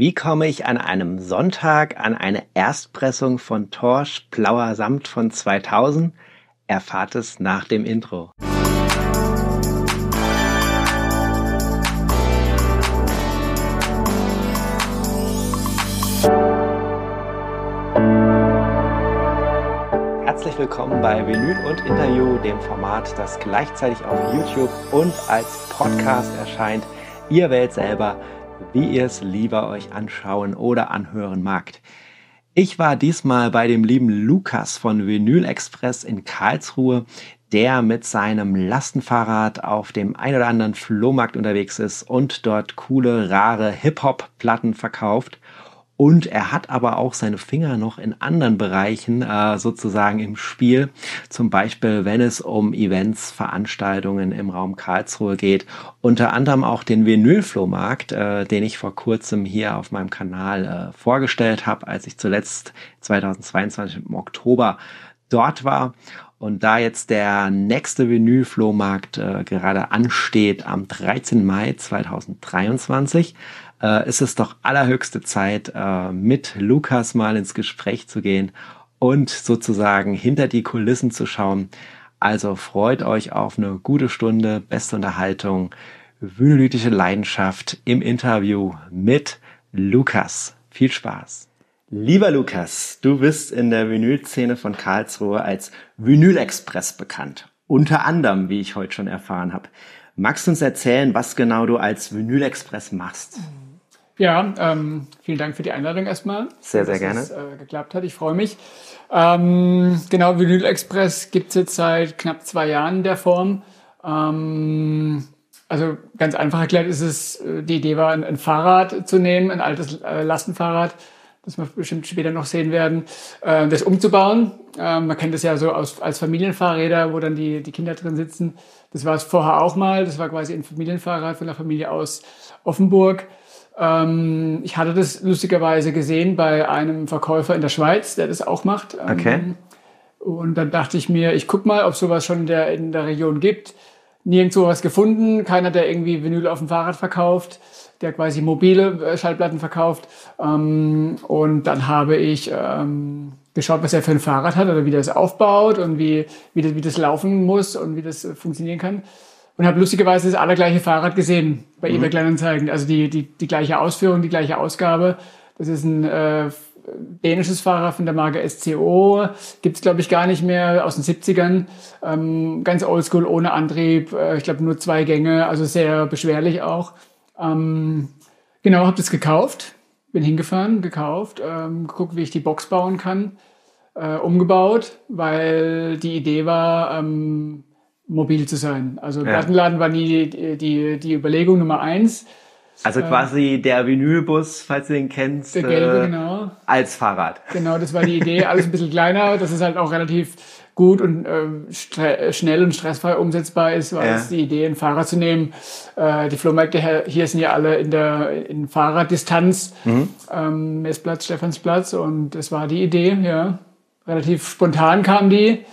Wie komme ich an einem Sonntag an eine Erstpressung von Torsch Blauer Samt von 2000? Erfahrt es nach dem Intro. Herzlich willkommen bei Vinyl und Interview, dem Format, das gleichzeitig auf YouTube und als Podcast erscheint. Ihr wählt selber wie ihr es lieber euch anschauen oder anhören magt. Ich war diesmal bei dem lieben Lukas von Vinyl Express in Karlsruhe, der mit seinem Lastenfahrrad auf dem ein oder anderen Flohmarkt unterwegs ist und dort coole, rare Hip-Hop-Platten verkauft. Und er hat aber auch seine Finger noch in anderen Bereichen äh, sozusagen im Spiel. Zum Beispiel, wenn es um Events, Veranstaltungen im Raum Karlsruhe geht. Unter anderem auch den Vinylflohmarkt, äh, den ich vor kurzem hier auf meinem Kanal äh, vorgestellt habe, als ich zuletzt 2022 im Oktober dort war. Und da jetzt der nächste Vinylflohmarkt äh, gerade ansteht am 13. Mai 2023, äh, ist es doch allerhöchste Zeit, äh, mit Lukas mal ins Gespräch zu gehen und sozusagen hinter die Kulissen zu schauen. Also freut euch auf eine gute Stunde, beste Unterhaltung, vinylytische Leidenschaft im Interview mit Lukas. Viel Spaß. Lieber Lukas, du bist in der Vinylszene von Karlsruhe als Vinylexpress bekannt. Unter anderem, wie ich heute schon erfahren habe. Magst du uns erzählen, was genau du als Vinylexpress machst? Ja, ähm, vielen Dank für die Einladung erstmal. Sehr, sehr gerne. Dass es äh, geklappt hat. Ich freue mich. Ähm, genau, Vinyl Express gibt's jetzt seit knapp zwei Jahren in der Form. Ähm, also ganz einfach erklärt ist es, äh, die Idee war, ein, ein Fahrrad zu nehmen, ein altes äh, Lastenfahrrad, das wir bestimmt später noch sehen werden, äh, das umzubauen. Ähm, man kennt das ja so aus, als Familienfahrräder, wo dann die, die Kinder drin sitzen. Das war es vorher auch mal. Das war quasi ein Familienfahrrad von der Familie aus Offenburg. Ähm, ich hatte das lustigerweise gesehen bei einem Verkäufer in der Schweiz, der das auch macht. Ähm, okay. Und dann dachte ich mir, ich guck mal, ob sowas schon in der, in der Region gibt. Nirgendwo was gefunden. Keiner, der irgendwie Vinyl auf dem Fahrrad verkauft, der quasi mobile äh, Schallplatten verkauft. Ähm, und dann habe ich ähm, geschaut, was er für ein Fahrrad hat oder wie das aufbaut und wie, wie, das, wie das laufen muss und wie das äh, funktionieren kann und habe lustigerweise das allergleiche Fahrrad gesehen bei mhm. eBay Kleinanzeigen. Also die, die, die gleiche Ausführung, die gleiche Ausgabe. Das ist ein äh, dänisches Fahrrad von der Marke SCO. Gibt's glaube ich, gar nicht mehr aus den 70ern. Ähm, ganz oldschool, ohne Antrieb. Äh, ich glaube, nur zwei Gänge, also sehr beschwerlich auch. Ähm, genau, habe das gekauft. Bin hingefahren, gekauft, ähm, geguckt, wie ich die Box bauen kann. Äh, umgebaut, weil die Idee war, ähm, mobil zu sein. Also ja. Plattenladen war nie die, die, die Überlegung Nummer eins. Also quasi der Vinylbus, falls du den kennst, der gelbe, äh, genau. als Fahrrad. Genau, das war die Idee. Alles ein bisschen kleiner, dass es halt auch relativ gut und äh, schnell und stressfrei umsetzbar ist, war ja. es die Idee, ein Fahrrad zu nehmen. Äh, die Flohmärkte hier sind ja alle in der in Fahrraddistanz, mhm. ähm, Messplatz, Stephansplatz und das war die Idee, ja. Relativ spontan kam die.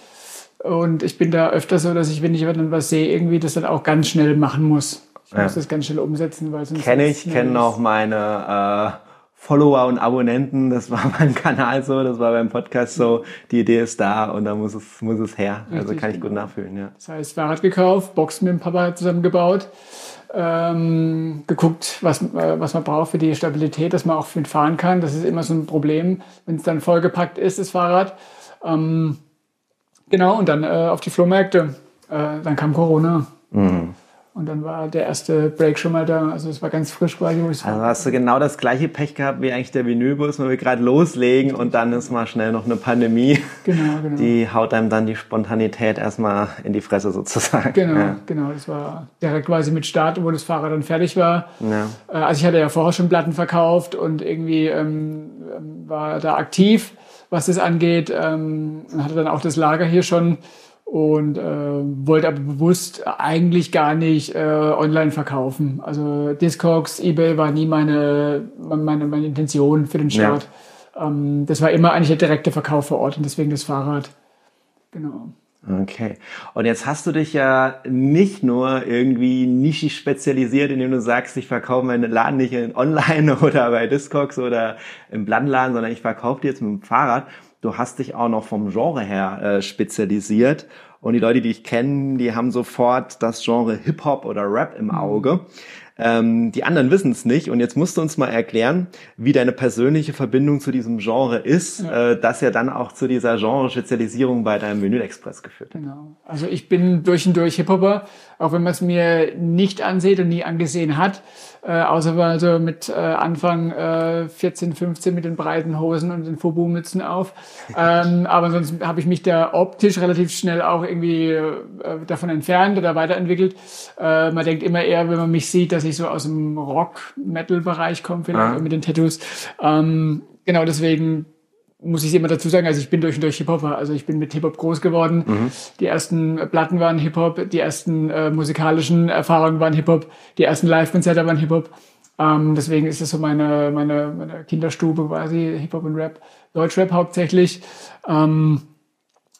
Und ich bin da öfter so, dass ich, wenn ich dann was sehe, irgendwie das dann auch ganz schnell machen muss. Ich ja. muss das ganz schnell umsetzen, weil sonst. Kenne ich, kenne auch meine äh, Follower und Abonnenten. Das war beim Kanal so, das war beim Podcast so. Die Idee ist da und da muss es, muss es her. Also Richtig, also kann ich gut genau. nachfühlen, ja. Das heißt, Fahrrad gekauft, Box mit dem Papa zusammengebaut, ähm, geguckt, was, äh, was man braucht für die Stabilität, dass man auch mitfahren kann. Das ist immer so ein Problem, wenn es dann vollgepackt ist, das Fahrrad. Ähm, Genau, und dann äh, auf die Flohmärkte. Äh, dann kam Corona. Mhm. Und dann war der erste Break schon mal da. Also es war ganz frisch quasi. Wo also hast du genau das gleiche Pech gehabt wie eigentlich der Vinylbus, wenn wir gerade loslegen und dann ist mal schnell noch eine Pandemie. Genau, genau. Die haut einem dann die Spontanität erstmal in die Fresse sozusagen. Genau, ja. genau. Das war direkt quasi mit Start, wo das Fahrrad dann fertig war. Ja. Äh, also ich hatte ja vorher schon Platten verkauft und irgendwie ähm, ähm war da aktiv was das angeht. Ähm, hatte dann auch das Lager hier schon und äh, wollte aber bewusst eigentlich gar nicht äh, online verkaufen. Also Discogs, eBay war nie meine, meine, meine Intention für den Start. Ja. Ähm, das war immer eigentlich der direkte Verkauf vor Ort und deswegen das Fahrrad. Genau. Okay. Und jetzt hast du dich ja nicht nur irgendwie nischig spezialisiert, indem du sagst, ich verkaufe meinen Laden nicht online oder bei Discogs oder im Plattenladen, sondern ich verkaufe die jetzt mit dem Fahrrad. Du hast dich auch noch vom Genre her äh, spezialisiert. Und die Leute, die ich kenne, die haben sofort das Genre Hip-Hop oder Rap im Auge. Ähm, die anderen wissen es nicht. Und jetzt musst du uns mal erklären, wie deine persönliche Verbindung zu diesem Genre ist, ja. äh, das ja dann auch zu dieser Genre-Spezialisierung bei deinem Vinyl Express geführt hat. Genau. Also ich bin durch und durch Hip-Hopper, auch wenn man es mir nicht ansieht und nie angesehen hat. Äh, außer also mit äh, Anfang äh, 14, 15 mit den breiten Hosen und den Fubu-Mützen auf. Ähm, aber sonst habe ich mich da optisch relativ schnell auch irgendwie äh, davon entfernt oder weiterentwickelt. Äh, man denkt immer eher, wenn man mich sieht, dass ich so aus dem Rock-Metal-Bereich komme, vielleicht ah. mit den Tattoos. Ähm, genau deswegen muss ich immer dazu sagen, also ich bin durch und durch Hip-Hopper. Also ich bin mit Hip-Hop groß geworden. Mhm. Die ersten Platten waren Hip-Hop, die ersten äh, musikalischen Erfahrungen waren Hip-Hop, die ersten Live-Konzerte waren Hip-Hop. Ähm, deswegen ist das so meine, meine, meine Kinderstube quasi, Hip-Hop und Rap. Deutschrap hauptsächlich. Ähm,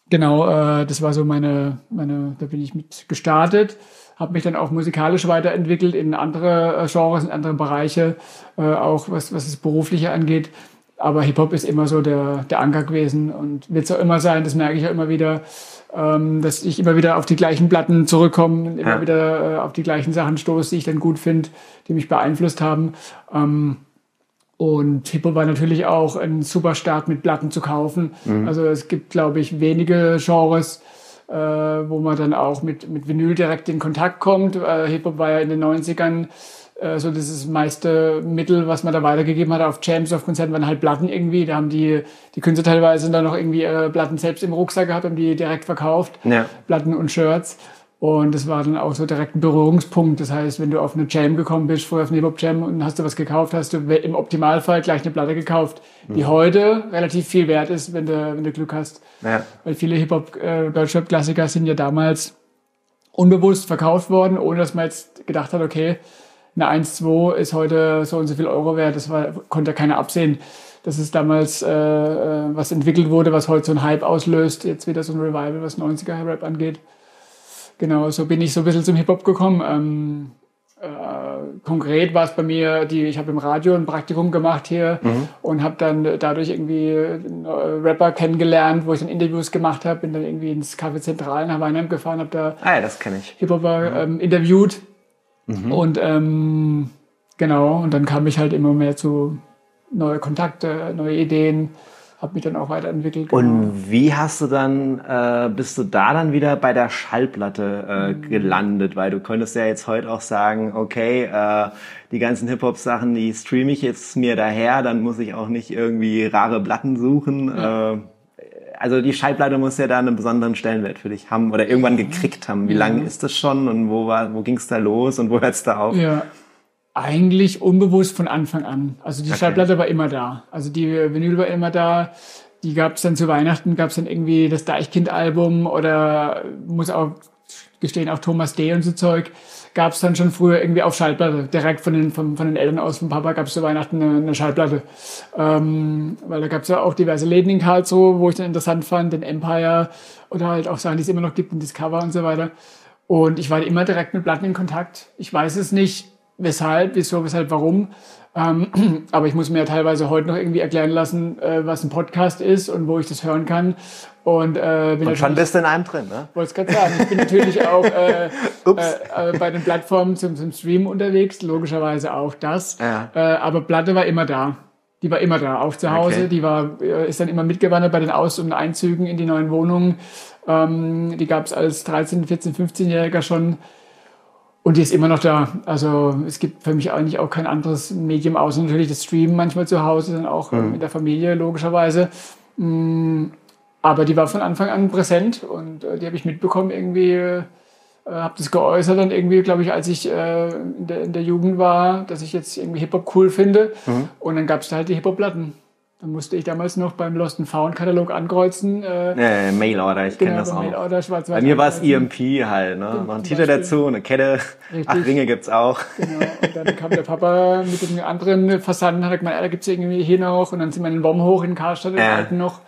genau, äh, das war so meine, meine, da bin ich mit gestartet habe mich dann auch musikalisch weiterentwickelt in andere äh, Genres, in andere Bereiche, äh, auch was, was das Berufliche angeht. Aber Hip-Hop ist immer so der, der Anker gewesen und wird so immer sein, das merke ich ja immer wieder, ähm, dass ich immer wieder auf die gleichen Platten zurückkomme und immer ja. wieder äh, auf die gleichen Sachen stoße, die ich dann gut finde, die mich beeinflusst haben. Ähm, und Hip-Hop war natürlich auch ein super Start mit Platten zu kaufen. Mhm. Also es gibt, glaube ich, wenige Genres, äh, wo man dann auch mit, mit Vinyl direkt in Kontakt kommt. Äh, Hip-Hop war ja in den 90ern äh, so das meiste Mittel, was man da weitergegeben hat auf Jams, auf Konzerten, waren halt Platten irgendwie. Da haben die, die Künstler teilweise dann noch irgendwie ihre Platten selbst im Rucksack gehabt, haben die direkt verkauft. Ja. Platten und Shirts. Und das war dann auch so direkt ein Berührungspunkt. Das heißt, wenn du auf eine Jam gekommen bist, vorher auf eine Hip-Hop-Jam und hast du was gekauft, hast du im Optimalfall gleich eine Platte gekauft, die mhm. heute relativ viel wert ist, wenn du, wenn du Glück hast. Ja. Weil viele Hip-Hop, äh, sind ja damals unbewusst verkauft worden, ohne dass man jetzt gedacht hat, okay, eine 1,2 ist heute so und so viel Euro wert. Das war, konnte keiner absehen. Das ist damals äh, äh, was entwickelt wurde, was heute so ein Hype auslöst. Jetzt wieder so ein Revival, was 90er-Rap angeht. Genau, so bin ich so ein bisschen zum Hip-Hop gekommen. Ähm, äh, konkret war es bei mir, die, ich habe im Radio ein Praktikum gemacht hier mhm. und habe dann dadurch irgendwie Rapper kennengelernt, wo ich dann Interviews gemacht habe, bin dann irgendwie ins Café Zentral nach Weinheim gefahren, habe da ah, ja. Hip-Hopper mhm. ähm, interviewt Mhm. Und ähm, genau, und dann kam ich halt immer mehr zu neue Kontakte, neue Ideen, habe mich dann auch weiterentwickelt. Genau. Und wie hast du dann, äh, bist du da dann wieder bei der Schallplatte äh, mhm. gelandet? Weil du könntest ja jetzt heute auch sagen, okay, äh, die ganzen Hip-Hop-Sachen, die streame ich jetzt mir daher, dann muss ich auch nicht irgendwie rare Platten suchen. Ja. Also die Schallplatte muss ja da einen besonderen Stellenwert für dich haben oder irgendwann gekriegt haben. Wie ja. lange ist das schon und wo war, wo ging es da los und wo hört es da auf? Ja, eigentlich unbewusst von Anfang an. Also die okay. Schallplatte war immer da. Also die Vinyl war immer da. Die gab es dann zu Weihnachten, gab es dann irgendwie das Deichkind-Album oder muss auch gestehen, auch Thomas D. und so Zeug gab es dann schon früher irgendwie auf Schallplatte. Direkt von den, von, von den Eltern aus, vom Papa gab es zu Weihnachten eine, eine Schallplatte. Ähm, weil da gab es ja auch diverse Läden in Karlsruhe, wo ich dann interessant fand, den Empire oder halt auch Sachen, die es immer noch gibt, den Discover und so weiter. Und ich war immer direkt mit Platten in Kontakt. Ich weiß es nicht, weshalb, wieso, weshalb, warum. Ähm, aber ich muss mir ja teilweise heute noch irgendwie erklären lassen, äh, was ein Podcast ist und wo ich das hören kann. Und, äh, bin und schon bist du in einem drin, ne? Wollte es gerade sagen. Ich bin natürlich auch äh, äh, äh, bei den Plattformen zum, zum Streamen unterwegs, logischerweise auch das. Ja. Äh, aber Platte war immer da. Die war immer da, auch zu Hause. Okay. Die war, äh, ist dann immer mitgewandert bei den Aus- und Einzügen in die neuen Wohnungen. Ähm, die gab es als 13, 14, 15-Jähriger schon. Und die ist immer noch da. Also es gibt für mich eigentlich auch kein anderes Medium außer natürlich das Streamen manchmal zu Hause, dann auch mhm. mit der Familie logischerweise. Mm, aber die war von Anfang an präsent und äh, die habe ich mitbekommen irgendwie. Äh, habe das geäußert dann irgendwie, glaube ich, als ich äh, in, der, in der Jugend war, dass ich jetzt irgendwie Hip-Hop cool finde. Mhm. Und dann gab es da halt die Hip-Hop-Platten. Dann musste ich damals noch beim Lost and Found Katalog ankreuzen. Äh, ja, Mail-Order, ich genau, kenne das auch. Mail-Order, schwarz Bei mir war es EMP halt, ne? Noch ein Titel dazu, eine Kette, Richtig. acht Ringe gibt's auch. Genau, und dann kam der Papa mit dem anderen Versand, hat gemeint, da gibt's irgendwie hier noch. Und dann sind wir in den Wom hoch in Karlstadt, in ja. Alten noch.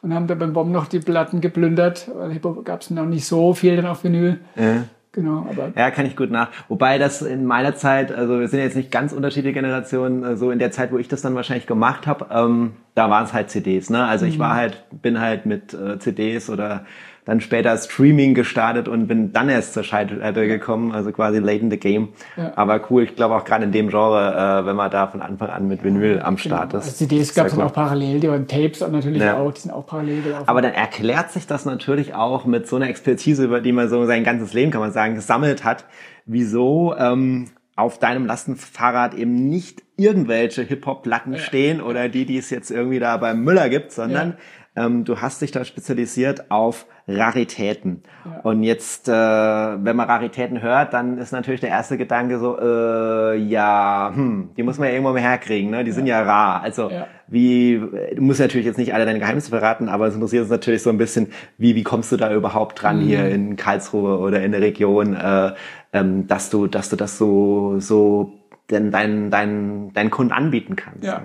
und haben da beim Bomb noch die Platten geplündert. Weil Hip-Hop gab es noch nicht so viel dann auf Vinyl. Ja. Genau, aber Ja, kann ich gut nach. Wobei das in meiner Zeit, also wir sind jetzt nicht ganz unterschiedliche Generationen, äh, so in der Zeit, wo ich das dann wahrscheinlich gemacht habe, ähm, da waren es halt CDs. Ne? Also ich war halt, bin halt mit äh, CDs oder dann später Streaming gestartet und bin dann erst zur Schallplatte gekommen, also quasi late in the game. Ja. Aber cool, ich glaube auch gerade in dem Genre, äh, wenn man da von Anfang an mit Vinyl am Start genau. ist. Also CDs gab es dann auch parallel, die waren Tapes und natürlich Ja. auch, die sind auch parallel gelaufen. Aber dann erklärt sich das natürlich auch mit so einer Expertise, über die man so sein ganzes Leben, kann man sagen, gesammelt hat, wieso ähm, auf deinem Lastenfahrrad eben nicht irgendwelche Hip-Hop-Platten stehen oder die, die es jetzt irgendwie da beim Müller gibt, sondern ähm, du hast dich da spezialisiert auf Raritäten. Und jetzt, äh, wenn man Raritäten hört, dann ist natürlich der erste Gedanke so, äh, ja, hm, die muss man ja irgendwo mal herkriegen, ne? Die sind ja rar. Also Ja. wie, du musst natürlich jetzt nicht alle deine Geheimnisse verraten, aber es interessiert uns natürlich so ein bisschen, wie, wie kommst du da überhaupt dran hier Mhm. in Karlsruhe oder in der Region, äh, ähm, dass du, dass du das so, so denn deinen, deinen, deinen Kunden anbieten kannst. Ja.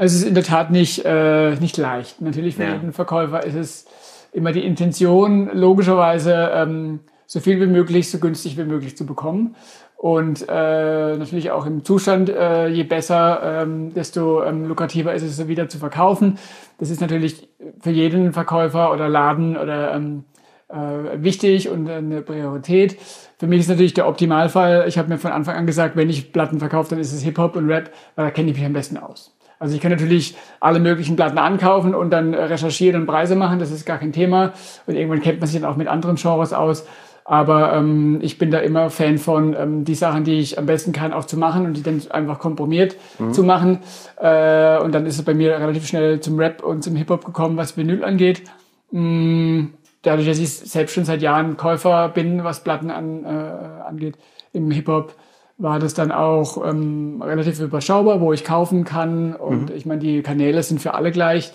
Also es ist in der Tat nicht, äh, nicht leicht. Natürlich für Ja. jeden Verkäufer ist es immer die Intention, logischerweise ähm, so viel wie möglich, so günstig wie möglich zu bekommen. Und äh, natürlich auch im Zustand, äh, je besser, ähm, desto ähm, lukrativer ist es, wieder zu verkaufen. Das ist natürlich für jeden Verkäufer oder Laden oder ähm, äh, wichtig und eine Priorität. Für mich ist natürlich der Optimalfall, ich habe mir von Anfang an gesagt, wenn ich Platten verkaufe, dann ist es Hip-Hop und Rap, weil da kenne ich mich am besten aus. Also ich kann natürlich alle möglichen Platten ankaufen und dann äh, recherchieren und Preise machen, das ist gar kein Thema. Und irgendwann kennt man sich dann auch mit anderen Genres aus. Aber ähm, ich bin da immer Fan von, ähm, die Sachen, die ich am besten kann, auch zu machen und die dann einfach komprimiert zu machen. Äh, und dann ist es bei mir relativ schnell zum Rap und zum Hip-Hop gekommen, was Vinyl angeht. Mm, dadurch, dass ich selbst schon seit Jahren Käufer bin, was Platten an, äh, angeht im Hip-Hop, war das dann auch ähm, relativ überschaubar, wo ich kaufen kann. Und ich meine, die Kanäle sind für alle gleich.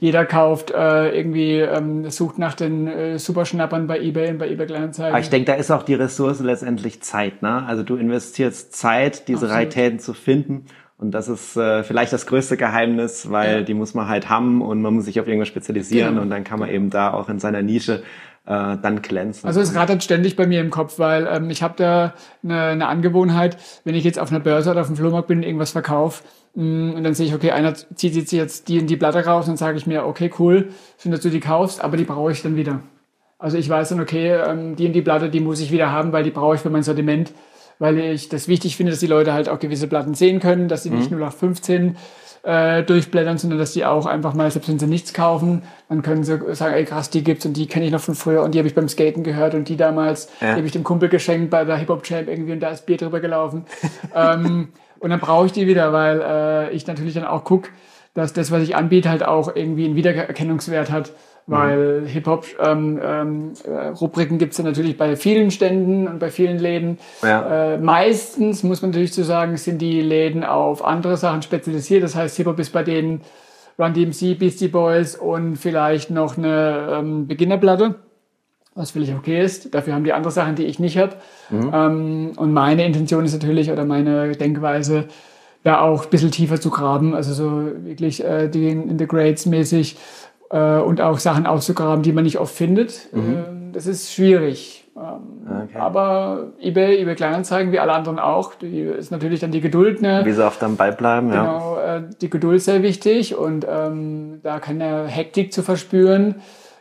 Jeder kauft äh, irgendwie, ähm, sucht nach den äh, Superschnappern bei eBay und bei eBay Kleinanzeigen. Aber ich denke, da ist auch die Ressource letztendlich Zeit. Ne? Also du investierst Zeit, diese Absolut. Raritäten zu finden. Und das ist äh, vielleicht das größte Geheimnis, weil Ja. die muss man halt haben und man muss sich auf irgendwas spezialisieren Genau. und dann kann man eben da auch in seiner Nische äh, dann glänzen. Also es rattert ständig bei mir im Kopf, weil ähm, ich habe da eine, eine Angewohnheit, wenn ich jetzt auf einer Börse oder auf dem Flohmarkt bin und irgendwas verkaufe und dann sehe ich, okay, einer zieht jetzt- jetzt die in die Platte raus, dann sage ich mir, okay, cool, schön, dass du die kaufst, aber die brauche ich dann wieder. Also ich weiß dann, okay, ähm, die in die Platte, die muss ich wieder haben, weil die brauche ich für mein Sortiment, weil ich das wichtig finde, dass die Leute halt auch gewisse Platten sehen können, dass sie nicht nur nach 15 äh, durchblättern, sondern dass die auch einfach mal, selbst wenn sie nichts kaufen, dann können sie sagen, ey krass, die gibt's und die kenne ich noch von früher und die habe ich beim Skaten gehört und die damals, Ja. die habe ich dem Kumpel geschenkt bei der Hip-Hop-Champ irgendwie und da ist Bier drüber gelaufen. ähm, und dann brauche ich die wieder, weil äh, ich natürlich dann auch guck, dass das, was ich anbiete, halt auch irgendwie einen Wiedererkennungswert hat. Weil Hip-Hop-Rubriken ähm, äh, Rubriken gibt's ja natürlich bei vielen Ständen und bei vielen Läden. Ja. Äh, meistens, muss man natürlich so sagen, sind die Läden auf andere Sachen spezialisiert. Das heißt, Hip-Hop ist bei denen Run DMC, Beastie Boys und vielleicht noch eine ähm, Beginnerplatte, was völlig okay ist. Dafür haben die andere Sachen, die ich nicht habe. Ähm, und meine Intention ist natürlich, oder meine Denkweise, da auch ein bisschen tiefer zu graben, also so wirklich äh, die in the Grades mäßig äh, und auch Sachen auszugraben, die man nicht oft findet. Ähm, das ist schwierig. Ähm, Okay. Aber eBay, eBay Kleinanzeigen, wie alle anderen auch, die ist natürlich dann die Geduld, ne? Wie sie oft am Ball bleiben, ja. Genau, äh, die Geduld ist sehr wichtig und ähm, da keine Hektik zu verspüren.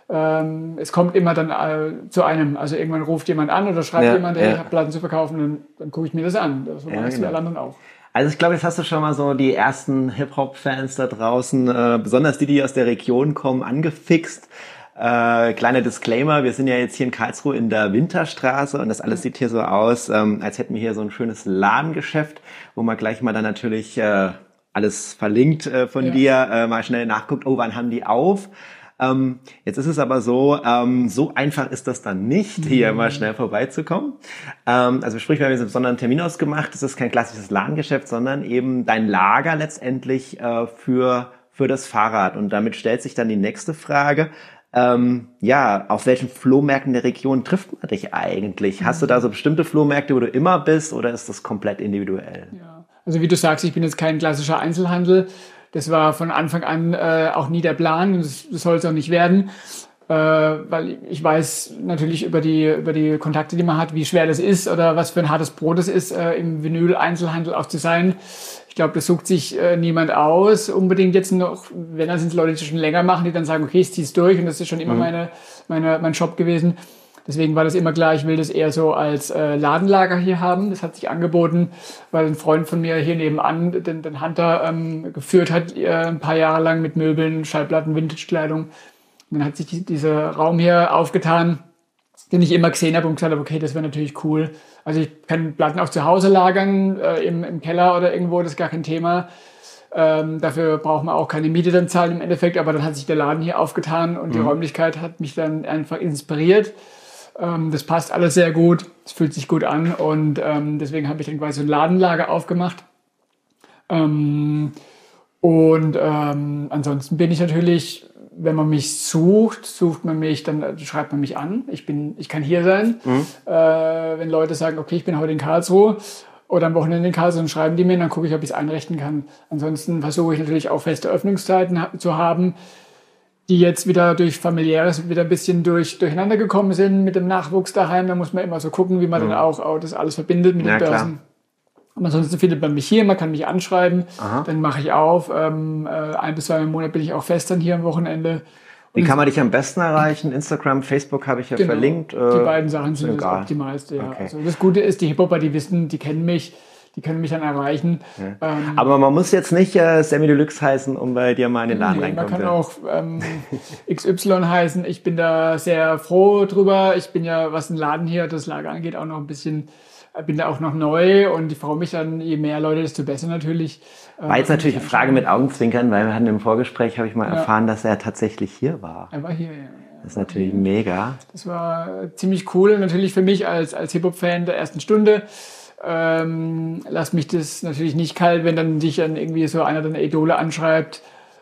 Ähm, es kommt immer dann äh, zu einem, also irgendwann ruft jemand an oder schreibt Ja, jemand, hey, ja. ich habe Platten zu verkaufen, dann, dann gucke ich mir das an. So Ja, mache ich genau. wie alle anderen auch. Also ich glaube, jetzt hast du schon mal so die ersten Hip-Hop-Fans da draußen, äh, besonders die, die aus der Region kommen, angefixt. Äh, kleiner Disclaimer, wir sind ja jetzt hier in Karlsruhe in der Winterstraße und das alles sieht hier so aus, ähm, als hätten wir hier so ein schönes Ladengeschäft, wo man gleich mal dann natürlich äh, alles verlinkt äh, von Ja. dir, äh, mal schnell nachguckt, oh, wann haben die auf? Ähm, jetzt ist es aber so, ähm, so einfach ist das dann nicht, hier mal schnell vorbeizukommen. Ähm, also sprich, wir haben jetzt einen besonderen Termin ausgemacht. Es ist kein klassisches Ladengeschäft, sondern eben dein Lager letztendlich äh, für, für das Fahrrad. Und damit stellt sich dann die nächste Frage. Ähm, ja, auf welchen Flohmärkten der Region trifft man dich eigentlich? Hast du da so bestimmte Flohmärkte, wo du immer bist oder ist das komplett individuell? Ja. Also wie du sagst, ich bin jetzt kein klassischer Einzelhandel. Das war von Anfang an äh, auch nie der Plan und das, das soll es auch nicht werden, äh, weil ich weiß natürlich über die, über die Kontakte, die man hat, wie schwer das ist oder was für ein hartes Brot es ist, äh, im Vinyl-Einzelhandel auch zu sein. Ich glaube, das sucht sich äh, niemand aus. Unbedingt jetzt noch, wenn das sind Leute, die schon länger machen, die dann sagen, okay, ich zieh's durch und das ist schon immer mhm. meine, meine, mein Job gewesen. Deswegen war das immer klar, ich will das eher so als äh, Ladenlager hier haben. Das hat sich angeboten, weil ein Freund von mir hier nebenan den, den Hunter ähm, geführt hat, äh, ein paar Jahre lang mit Möbeln, Schallplatten, Vintage-Kleidung. Und dann hat sich die, dieser Raum hier aufgetan, den ich immer gesehen habe und gesagt habe, okay, das wäre natürlich cool. Also ich kann Platten auch zu Hause lagern, äh, im, im Keller oder irgendwo, das ist gar kein Thema. Ähm, dafür braucht man auch keine Miete dann zahlen im Endeffekt, aber dann hat sich der Laden hier aufgetan und mhm. die Räumlichkeit hat mich dann einfach inspiriert. Ähm, das passt alles sehr gut, es fühlt sich gut an und ähm, deswegen habe ich dann quasi ein Ladenlager aufgemacht. Ähm, und ansonsten bin ich natürlich, wenn man mich sucht, sucht man mich, dann schreibt man mich an. Ich bin, ich kann hier sein. Mhm. Äh, wenn Leute sagen, okay, ich bin heute in Karlsruhe oder am Wochenende in Karlsruhe, dann schreiben die mir, dann gucke ich, ob ich es einrichten kann. Ansonsten versuche ich natürlich auch feste Öffnungszeiten zu haben die jetzt wieder durch familiäres wieder ein bisschen durch, durcheinander gekommen sind mit dem Nachwuchs daheim. Da muss man immer so gucken, wie man mhm. dann auch, auch das alles verbindet mit ja, den Börsen. Aber ansonsten findet man mich hier, man kann mich anschreiben, Aha. dann mache ich auf. Ähm, äh, ein bis zwei Monate bin ich auch fest dann hier am Wochenende. Wie kann man dich am besten erreichen? Instagram, Facebook habe ich ja genau, verlinkt. die äh, beiden Sachen sind egal. das Optimalste. Ja. Okay. Also das Gute ist, die Hip-Hopper, die wissen, die kennen mich die können mich dann erreichen. Ja. Ähm, Aber man muss jetzt nicht äh, Sammy Deluxe heißen, um bei dir mal in den Laden nee, reinkommen. Man kann auch ähm, XY heißen. Ich bin da sehr froh drüber. Ich bin ja, was den Laden hier, das Lager angeht, auch noch ein bisschen äh, bin da auch noch neu und ich freue mich dann, je mehr Leute, desto besser natürlich. Äh, war jetzt natürlich eine Frage mit Augenzwinkern, weil wir hatten im Vorgespräch, habe ich mal ja. erfahren, dass er tatsächlich hier war. Er war hier, ja. Das ist natürlich mega. Das war ziemlich cool, natürlich für mich als, als Hip-Hop-Fan der ersten Stunde ähm, lass mich das natürlich nicht kalt, wenn dann dich dann irgendwie so einer deiner Idole anschreibt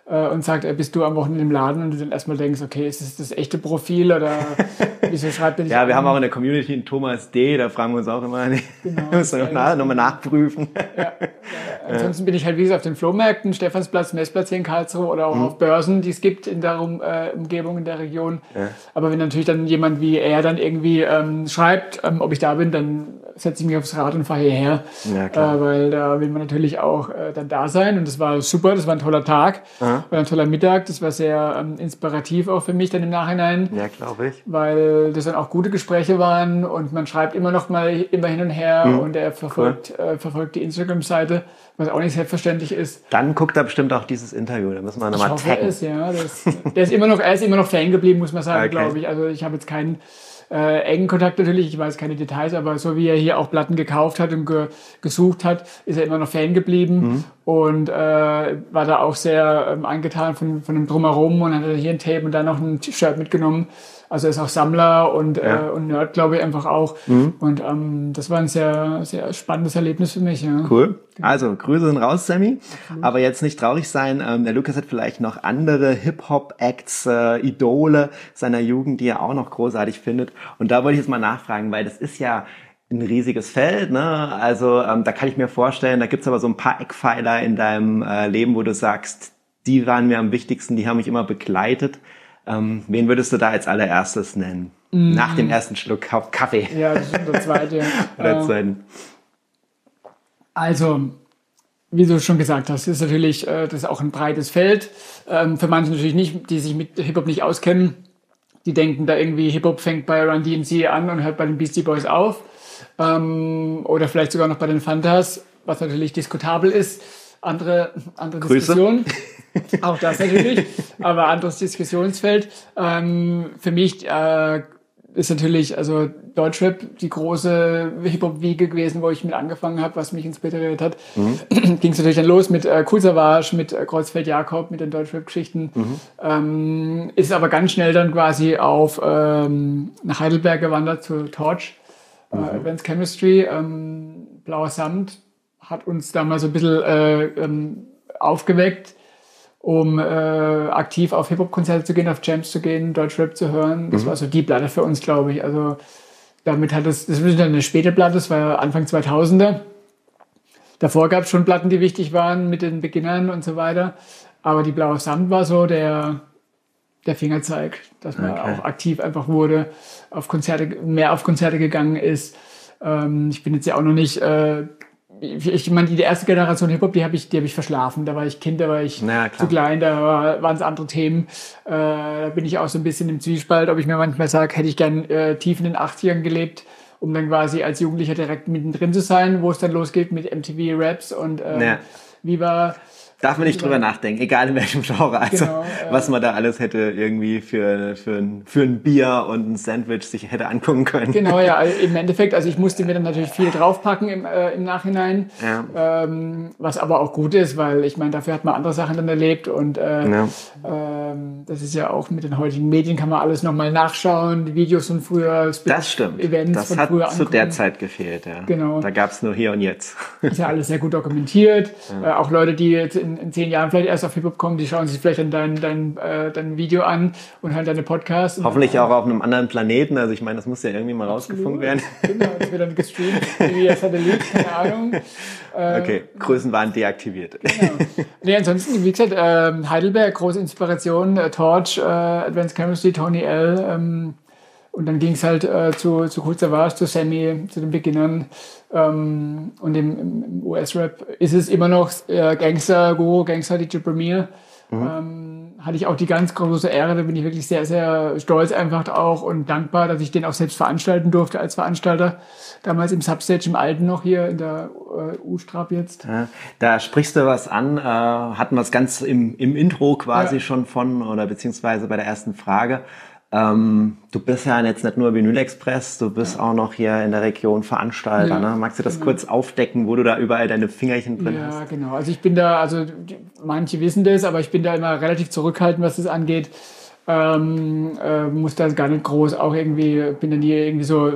und sagt, äh, bist du am Wochenende im Laden und du dann erstmal denkst, okay, ist das das echte Profil oder wieso schreibt er dich Ja, wir an? haben auch in der Community einen Thomas D., da fragen wir uns auch immer, genau, müssen wir noch nochmal nachprüfen. Ja, ja. Ansonsten bin ich halt wie gesagt auf den Flohmärkten, Stephansplatz, Messplatz hier in Karlsruhe oder auch mhm. auf Börsen, die es gibt in der um, äh, Umgebung, in der Region. Ja. Aber wenn natürlich dann jemand wie er dann irgendwie ähm, schreibt, ähm, ob ich da bin, dann setze ich mich aufs Rad und fahre hierher, ja, äh, weil da will man natürlich auch äh, dann da sein und das war super, das war ein toller Tag, Aha. War ein toller Mittag, das war sehr ähm, inspirativ auch für mich dann im Nachhinein. Ja, glaube ich. Weil das dann auch gute Gespräche waren und man schreibt immer noch mal immer hin und her mhm. und er verfolgt, cool. äh, verfolgt die Instagram-Seite, was auch nicht selbstverständlich ist. Dann guckt er bestimmt auch dieses Interview, da müssen wir nochmal taggen. Ist, ja, das, der ist immer noch, er ist immer noch Fan geblieben, muss man sagen, okay. glaube ich. Also ich habe jetzt keinen äh, engen Kontakt natürlich, ich weiß keine Details, aber so wie er hier auch Platten gekauft hat und ge gesucht hat, ist er immer noch Fan geblieben mhm. und äh, war da auch sehr ähm, angetan von, von dem Drumherum und hat hier ein Tape und dann noch ein T-Shirt mitgenommen. Also er ist auch Sammler und, ja. äh, und Nerd, glaube ich, einfach auch. Mhm. Und ähm, das war ein sehr, sehr spannendes Erlebnis für mich. Ja. Cool. Also Grüße sind raus, Sammy. Absolut. Aber jetzt nicht traurig sein. Ähm, der Lukas hat vielleicht noch andere Hip-Hop-Acts, äh, Idole seiner Jugend, die er auch noch großartig findet. Und da wollte ich jetzt mal nachfragen, weil das ist ja ein riesiges Feld, ne? Also ähm, da kann ich mir vorstellen, da gibt's aber so ein paar Eckpfeiler in deinem äh, Leben, wo du sagst, die waren mir am wichtigsten, die haben mich immer begleitet. Ähm, wen würdest du da als allererstes nennen? Mm. Nach dem ersten Schluck Kaffee. Ja, das ist der zweite. Oder zweiten. Also, wie du schon gesagt hast, ist natürlich äh, das ist auch ein breites Feld. Ähm, für manche natürlich nicht, die sich mit Hip-Hop nicht auskennen. Die denken da irgendwie, Hip-Hop fängt bei Run DMC an und hört bei den Beastie Boys auf. Ähm, oder vielleicht sogar noch bei den Fantas, was natürlich diskutabel ist. Andere, andere Diskussion. Auch das natürlich, aber anderes Diskussionsfeld. Ähm, für mich äh, ist natürlich also Deutschrap die große Hip-Hop-Wiege gewesen, wo ich mit angefangen habe, was mich inspiriert hat. Mhm. Ging es natürlich dann los mit äh, Cool Savage, mit äh, Kreuzfeld Jakob, mit den Deutschrap-Geschichten. Mhm. Ähm, ist aber ganz schnell dann quasi auf ähm, nach Heidelberg gewandert zu Torch, äh, mhm. äh, Advanced Chemistry, ähm, Blauer Samt hat uns da mal so ein bisschen äh, ähm, aufgeweckt um äh, aktiv auf Hip-Hop-Konzerte zu gehen, auf Jams zu gehen, Deutschrap zu hören. Das mhm. war so die Platte für uns, glaube ich. Also damit hat es, das ist dann eine späte Platte, das war Anfang 2000er. davor gab es schon Platten, die wichtig waren mit den Beginnern und so weiter. Aber die Blaue Samt war so der, der Fingerzeig, dass man Okay. auch aktiv einfach wurde, auf Konzerte, mehr auf Konzerte gegangen ist. Ähm, ich bin jetzt ja auch noch nicht, äh, ich, meine, die erste Generation Hip-Hop, die habe ich, die habe ich verschlafen. Da war ich Kind, da war ich Na, klar. zu klein, da war- waren es andere Themen. Äh, da bin ich auch so ein bisschen im Zwiespalt, ob ich mir manchmal sage, hätte ich gern äh, tief in den 80ern gelebt, um dann quasi als Jugendlicher direkt mittendrin zu sein, wo es dann losgeht mit MTV Raps und äh, Ja. Viva. Darf man nicht drüber nachdenken, egal in welchem Genre. Also, Genau, ja. was man da alles hätte irgendwie für, für, ein, für ein Bier und ein Sandwich sich hätte angucken können. Genau, ja, im Endeffekt, also ich musste mir dann natürlich viel draufpacken im, äh, im Nachhinein, Ja. ähm, was aber auch gut ist, weil ich meine, dafür hat man andere Sachen dann erlebt und äh, Ja. ähm, das ist ja auch mit den heutigen Medien kann man alles nochmal nachschauen, die Videos von früher, Das stimmt. Events das von hat früher zu der. Zeit gefehlt, ja. Genau. Da gab's nur hier und jetzt. Ist ja alles sehr gut dokumentiert. Äh, auch Leute, die jetzt in, in zehn Jahren vielleicht erst auf Hip-Hop kommen, die schauen sich vielleicht dann dein, dein, äh, dein Video an und hören deine Podcasts. Hoffentlich auch auf einem anderen Planeten. Also ich meine, das muss ja irgendwie mal rausgefunden werden. Genau, das wird dann gestreamt via Satellit, keine Ahnung. Äh, Okay, Größen waren deaktiviert. Nee, ansonsten, wie gesagt, ähm, Heidelberg, große Inspiration, äh, Torch, äh, Advanced Chemistry, Tony L. Ähm, und dann ging es halt äh, zu, zu Cool Savage, zu Sammy, zu den Beginnern. Ähm, und im, im, US-Rap ist es immer noch äh, Gangster, Guru, Gangster, DJ Premier. Ähm, hatte ich auch die ganz große Ehre, da bin ich wirklich sehr, sehr stolz einfach auch und dankbar, dass ich den auch selbst veranstalten durfte als Veranstalter. Damals im Substage im Alten noch hier in der äh, U-Strap jetzt. Ja, Da sprichst du was an, äh, hatten wir es ganz im, im Intro quasi Ja. schon von oder beziehungsweise bei der ersten Frage. Ähm, du bist ja jetzt nicht nur Vinyl Express, du bist auch noch hier in der Region Veranstalter. Ja, ne? Magst du das kurz aufdecken, wo du da überall deine Fingerchen drin hast? Ja, genau. Also ich bin da, also manche wissen das, aber ich bin da immer relativ zurückhaltend, was das angeht. Ähm, äh, muss da gar nicht groß auch irgendwie, bin da nie irgendwie so